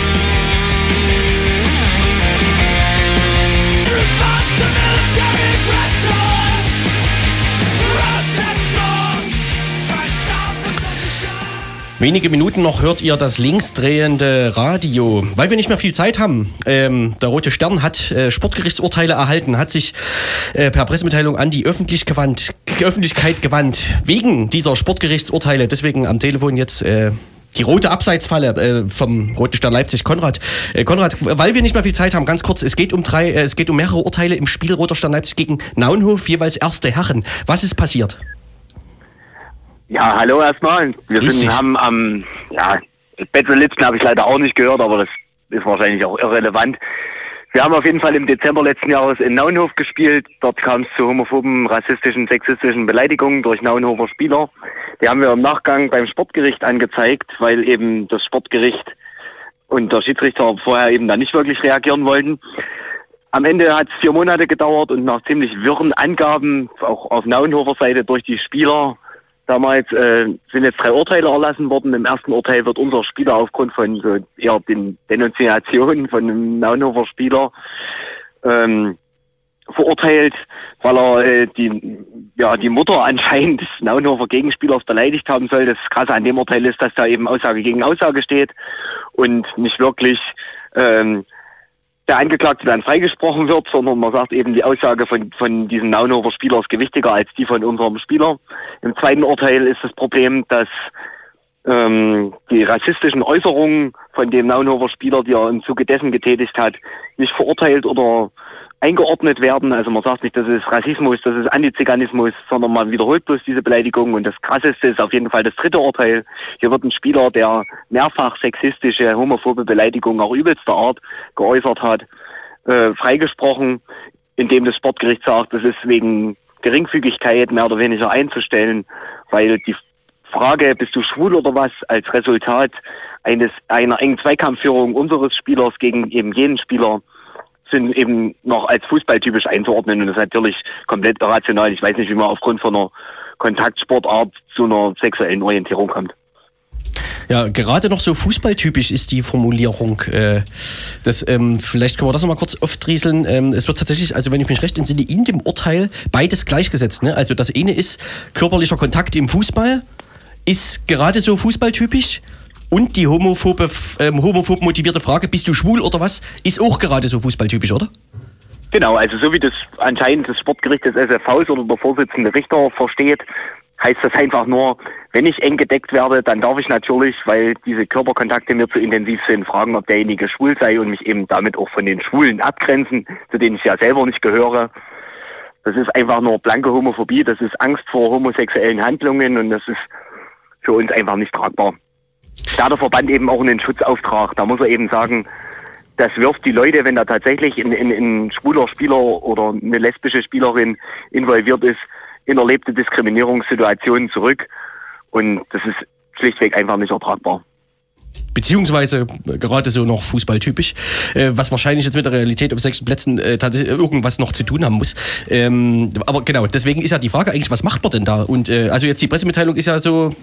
Wenige Minuten noch hört ihr das linksdrehende Radio. Weil wir nicht mehr viel Zeit haben, ähm, der Rote Stern hat äh, Sportgerichtsurteile erhalten, hat sich äh, per Pressemitteilung an die Öffentlich gewandt, Öffentlichkeit gewandt, wegen dieser Sportgerichtsurteile. Deswegen am Telefon jetzt äh, die rote Abseitsfalle äh, vom Roten Stern Leipzig. Konrad, äh, Konrad, weil wir nicht mehr viel Zeit haben, ganz kurz, es geht um drei, äh, es geht um mehrere Urteile im Spiel Roter Stern Leipzig gegen Naunhof, jeweils erste Herren. Was ist passiert? Ja, hallo erstmal. Wir Grüß sind, dich. haben am, ja, Betze Litzen habe ich leider auch nicht gehört, aber das ist wahrscheinlich auch irrelevant. Wir haben auf jeden Fall im Dezember letzten Jahres in Naunhof gespielt. Dort kam es zu homophoben, rassistischen, sexistischen Beleidigungen durch Naunhofer Spieler. Die haben wir im Nachgang beim Sportgericht angezeigt, weil eben das Sportgericht und der Schiedsrichter vorher eben da nicht wirklich reagieren wollten. Am Ende hat es vier Monate gedauert und nach ziemlich wirren Angaben, auch auf Naunhofer Seite durch die Spieler, damals äh, sind jetzt drei Urteile erlassen worden. Im ersten Urteil wird unser Spieler aufgrund von so eher den Denunziationen von einem Naunhofer Spieler ähm, verurteilt, weil er äh, die, ja, die Mutter anscheinend des Naunhofer Gegenspielers beleidigt haben soll. Das Krasse an dem Urteil ist, dass da eben Aussage gegen Aussage steht und nicht wirklich ähm, der Angeklagte dann freigesprochen wird, sondern man sagt eben, die Aussage von, von diesem Naunhofer Spieler ist gewichtiger als die von unserem Spieler. Im zweiten Urteil ist das Problem, dass ähm, die rassistischen Äußerungen von dem Naunhofer Spieler, die er im Zuge dessen getätigt hat, nicht verurteilt oder eingeordnet werden. Also man sagt nicht, das ist Rassismus, das ist Antiziganismus, sondern man wiederholt bloß diese Beleidigung. Und das Krasseste ist auf jeden Fall das dritte Urteil. Hier wird ein Spieler, der mehrfach sexistische, homophobe Beleidigungen auch übelster Art geäußert hat, äh, freigesprochen, indem das Sportgericht sagt, das ist wegen Geringfügigkeit mehr oder weniger einzustellen, weil die Frage, bist du schwul oder was, als Resultat eines einer engen Zweikampfführung unseres Spielers gegen eben jenen Spieler sind eben noch als fußballtypisch einzuordnen und das ist natürlich komplett irrational. Ich weiß nicht, wie man aufgrund von einer Kontaktsportart zu einer sexuellen Orientierung kommt. Ja, gerade noch so fußballtypisch ist die Formulierung. Äh, das, ähm, vielleicht können wir das nochmal kurz aufdrieseln. Ähm, es wird tatsächlich, also wenn ich mich recht entsinne, in dem Urteil beides gleichgesetzt. Ne? Also das eine ist körperlicher Kontakt im Fußball, ist gerade so fußballtypisch. Und die homophobe, ähm, homophob motivierte Frage, bist du schwul oder was, ist auch gerade so fußballtypisch, oder? Genau, also so wie das anscheinend das Sportgericht des SFVs oder der Vorsitzende Richter versteht, heißt das einfach nur, wenn ich eng gedeckt werde, dann darf ich natürlich, weil diese Körperkontakte mir zu intensiv sind, fragen, ob derjenige schwul sei und mich eben damit auch von den Schwulen abgrenzen, zu denen ich ja selber nicht gehöre. Das ist einfach nur blanke Homophobie, das ist Angst vor homosexuellen Handlungen und das ist für uns einfach nicht tragbar. Da der Verband eben auch einen Schutzauftrag. Da muss er eben sagen, das wirft die Leute, wenn da tatsächlich ein, ein, ein schwuler Spieler oder eine lesbische Spielerin involviert ist, in erlebte Diskriminierungssituationen zurück. Und das ist schlichtweg einfach nicht ertragbar. Beziehungsweise äh, gerade so noch fußballtypisch, äh, was wahrscheinlich jetzt mit der Realität auf sechs Plätzen äh, irgendwas noch zu tun haben muss. Ähm, aber genau, deswegen ist ja die Frage eigentlich, was macht man denn da? Und also jetzt die Pressemitteilung ist ja so,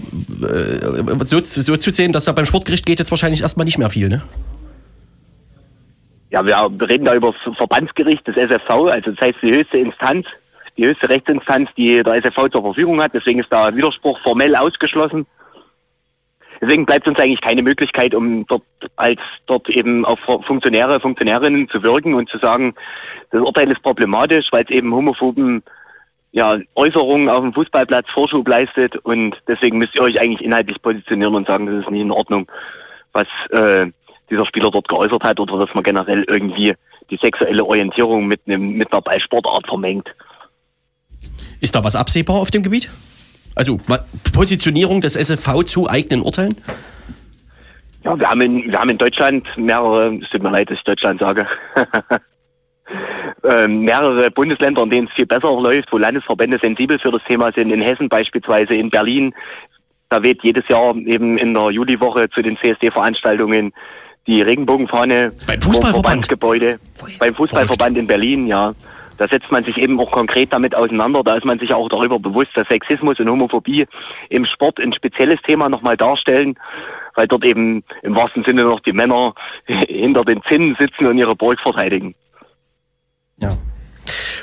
so, so zu sehen, dass da beim Sportgericht geht jetzt wahrscheinlich erstmal nicht mehr viel, ne? Ja, wir reden da über das Verbandsgericht des SFV, also das heißt die höchste Instanz, die höchste Rechtsinstanz, die der SFV zur Verfügung hat. Deswegen ist da Widerspruch formell ausgeschlossen. Deswegen bleibt uns eigentlich keine Möglichkeit, um dort als dort eben auf Funktionäre, Funktionärinnen zu wirken und zu sagen, das Urteil ist problematisch, weil es eben homophoben ja, Äußerungen auf dem Fußballplatz Vorschub leistet und deswegen müsst ihr euch eigentlich inhaltlich positionieren und sagen, das ist nicht in Ordnung, was äh, dieser Spieler dort geäußert hat oder dass man generell irgendwie die sexuelle Orientierung mit einem mit einer Ballsportart vermengt. Ist da was absehbar auf dem Gebiet? Also Positionierung des SFV zu eigenen Urteilen? Ja, wir haben in, wir haben in Deutschland mehrere, es tut mir leid, dass ich Deutschland sage, ähm, mehrere Bundesländer, in denen es viel besser läuft, wo Landesverbände sensibel für das Thema sind. In Hessen beispielsweise, in Berlin, da weht jedes Jahr eben in der Juliwoche zu den CSD-Veranstaltungen die Regenbogenfahne Beim Fußballverband? Verbandsgebäude. Beim Fußballverband in Berlin, ja. Da setzt man sich eben auch konkret damit auseinander. Da ist man sich auch darüber bewusst, dass Sexismus und Homophobie im Sport ein spezielles Thema nochmal darstellen, weil dort eben im wahrsten Sinne noch die Männer hinter den Zinnen sitzen und ihre Burg verteidigen. Ja.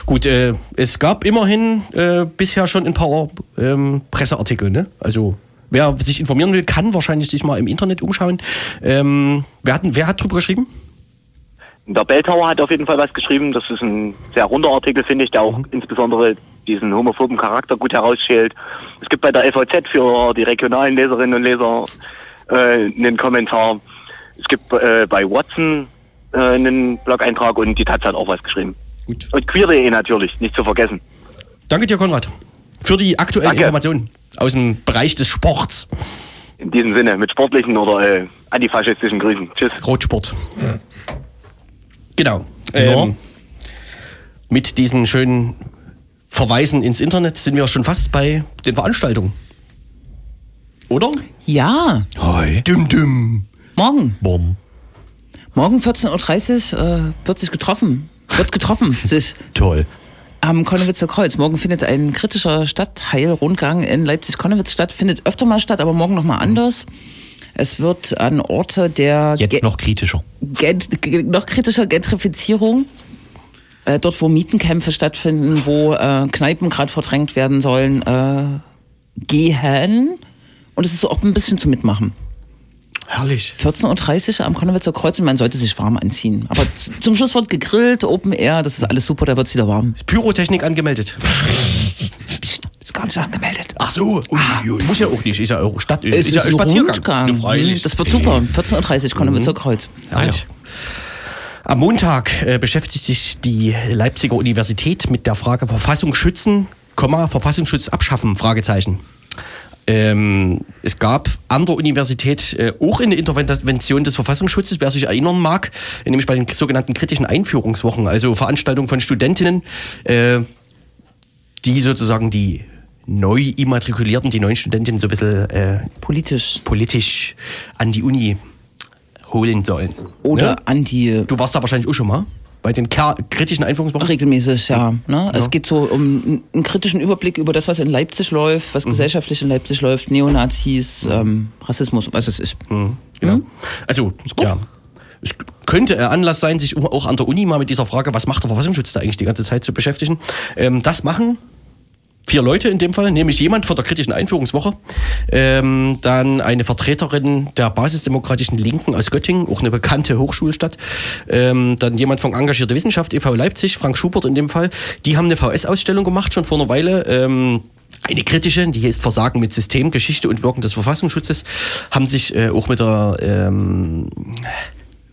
Gut, äh, es gab immerhin äh, bisher schon ein paar ähm, Presseartikel, ne? Also wer sich informieren will, kann wahrscheinlich sich mal im Internet umschauen. Ähm, wer, hat, wer hat drüber geschrieben? Der Belltower hat auf jeden Fall was geschrieben. Das ist ein sehr runder Artikel, finde ich, der auch insbesondere diesen homophoben Charakter gut herausschält. Es gibt bei der FAZ für die regionalen Leserinnen und Leser äh, einen Kommentar. Es gibt äh, bei Watson äh, einen Blog-Eintrag und die Taz hat auch was geschrieben. Gut. Und queer.de natürlich, nicht zu vergessen. Danke dir, Konrad, für die aktuellen Danke. Informationen aus dem Bereich des Sports. In diesem Sinne, mit sportlichen oder äh, antifaschistischen Grüßen. Tschüss. Rotsport. Genau. Ähm, mit diesen schönen Verweisen ins Internet sind wir schon fast bei den Veranstaltungen. Oder? Ja, Hoi. Düm düm. morgen. Bom. Morgen 14.30 Uhr äh, wird sich getroffen. Wird getroffen, sich Toll. am Konnewitzer Kreuz. Morgen findet ein kritischer Stadtteilrundgang in Leipzig-Konnewitz statt. Findet öfter mal statt, aber morgen nochmal anders. Es wird an Orte der Jetzt noch kritischer. Noch kritischer Gentrifizierung. Äh, dort, wo Mietenkämpfe stattfinden, wo äh, Kneipen gerade verdrängt werden sollen, äh, gehen. Und es ist auch ein bisschen zum Mitmachen. Herrlich. 14.30 Uhr am Konnewitzer Kreuz und man sollte sich warm anziehen. Aber zum Schluss wird gegrillt, Open Air, das ist alles super, da wird es wieder warm. Pyrotechnik angemeldet. Psst, ist gar nicht angemeldet. Ach so. Ui, muss ja auch nicht. Ist ja auch Stadt. Es ist ja ein Spaziergang. Ja, Hm, freilich. Das wird super. 14.30 Uhr Konnewitzer Kreuz. Herrlich. Am Montag äh, beschäftigt sich die Leipziger Universität mit der Frage Verfassung schützen, Komma, Verfassungsschutz abschaffen, Fragezeichen. Ähm, es gab an der Universität äh, auch eine Intervention des Verfassungsschutzes, wer sich erinnern mag, nämlich bei den sogenannten kritischen Einführungswochen, also Veranstaltungen von Studentinnen, äh, die sozusagen die neu immatrikulierten, die neuen Studentinnen so ein bisschen äh, Politisch. politisch an die Uni holen sollen. Oder Ja? an die Du warst da wahrscheinlich auch schon mal bei den Ker kritischen Einführungswochen. Regelmäßig, ja. Ne? Es geht so um einen kritischen Überblick über das, was in Leipzig läuft, was gesellschaftlich in Leipzig läuft, Neonazis, ähm, Rassismus, was es ist. Genau. Also, ja. Es könnte Anlass sein, sich auch an der Uni mal mit dieser Frage, was macht der Verfassungsschutz da eigentlich die ganze Zeit zu beschäftigen. Ähm, das machen vier Leute in dem Fall, nämlich jemand von der kritischen Einführungswoche, ähm, dann eine Vertreterin der basisdemokratischen Linken aus Göttingen, auch eine bekannte Hochschulstadt, ähm, dann jemand von Engagierte Wissenschaft e.V. Leipzig, Frank Schubert in dem Fall. Die haben eine VS-Ausstellung gemacht schon vor einer Weile. Ähm, eine kritische, die ist Versagen mit System, Geschichte und Wirken des Verfassungsschutzes, haben sich äh, auch mit der ähm,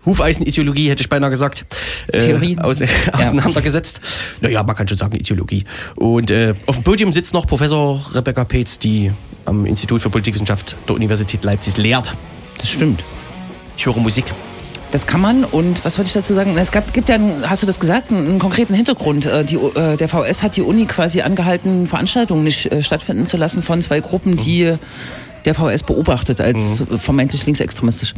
Hufeisenideologie, hätte ich beinahe gesagt, äh, Theorie. aus, auseinandergesetzt. Naja, man kann schon sagen Ideologie. Und äh, auf dem Podium sitzt noch Professor Rebecca Peetz, die am Institut für Politikwissenschaft der Universität Leipzig lehrt. Das stimmt. Ich höre Musik. Das kann man und was wollte ich dazu sagen? Es gab, gibt ja, einen, hast du das gesagt, einen, einen konkreten Hintergrund. Äh, Die, äh, der VS hat die Uni quasi angehalten, Veranstaltungen nicht äh, stattfinden zu lassen von zwei Gruppen, die der VS beobachtet als äh, vermeintlich linksextremistisch.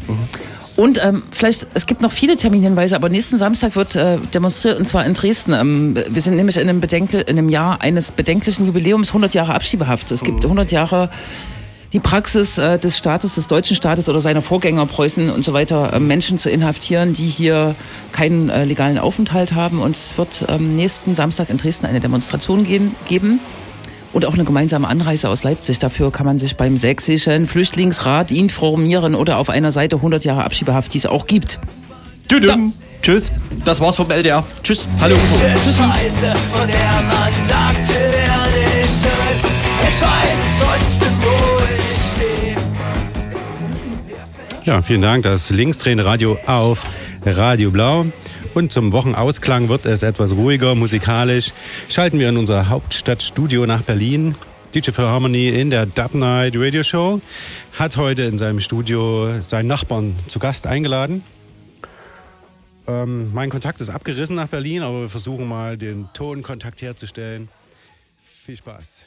Und ähm, vielleicht, es gibt noch viele Terminhinweise, aber nächsten Samstag wird äh, demonstriert und zwar in Dresden. Ähm, wir sind nämlich in einem, Bedenkl in einem Jahr eines bedenklichen Jubiläums, 100 Jahre Abschiebehaft. Es gibt 100 Jahre die Praxis äh, des Staates, des deutschen Staates oder seiner Vorgänger Preußen und so weiter, äh, Menschen zu inhaftieren, die hier keinen äh, legalen Aufenthalt haben. Und es wird ähm, nächsten Samstag in Dresden eine Demonstration gehen, geben und auch eine gemeinsame Anreise aus Leipzig. Dafür kann man sich beim Sächsischen Flüchtlingsrat informieren oder auf einer Seite 100 Jahre Abschiebehaft, die es auch gibt. Tüdüm. Tschüss. Das war's vom LDR. Tschüss. Hallo. Scheiße, von der man sagte, werde ich schön. Ich weiß trotzdem, wo ich stehe. Ja, vielen Dank. Das Linksdrehen-Radio auf Radio Blau. Und zum Wochenausklang wird es etwas ruhiger musikalisch. Schalten wir in unser Hauptstadtstudio nach Berlin. DJ for Harmony in der Dub Night Radio Show hat heute in seinem Studio seinen Nachbarn zu Gast eingeladen. Ähm, mein Kontakt ist abgerissen nach Berlin, aber wir versuchen mal den Tonkontakt herzustellen. Viel Spaß.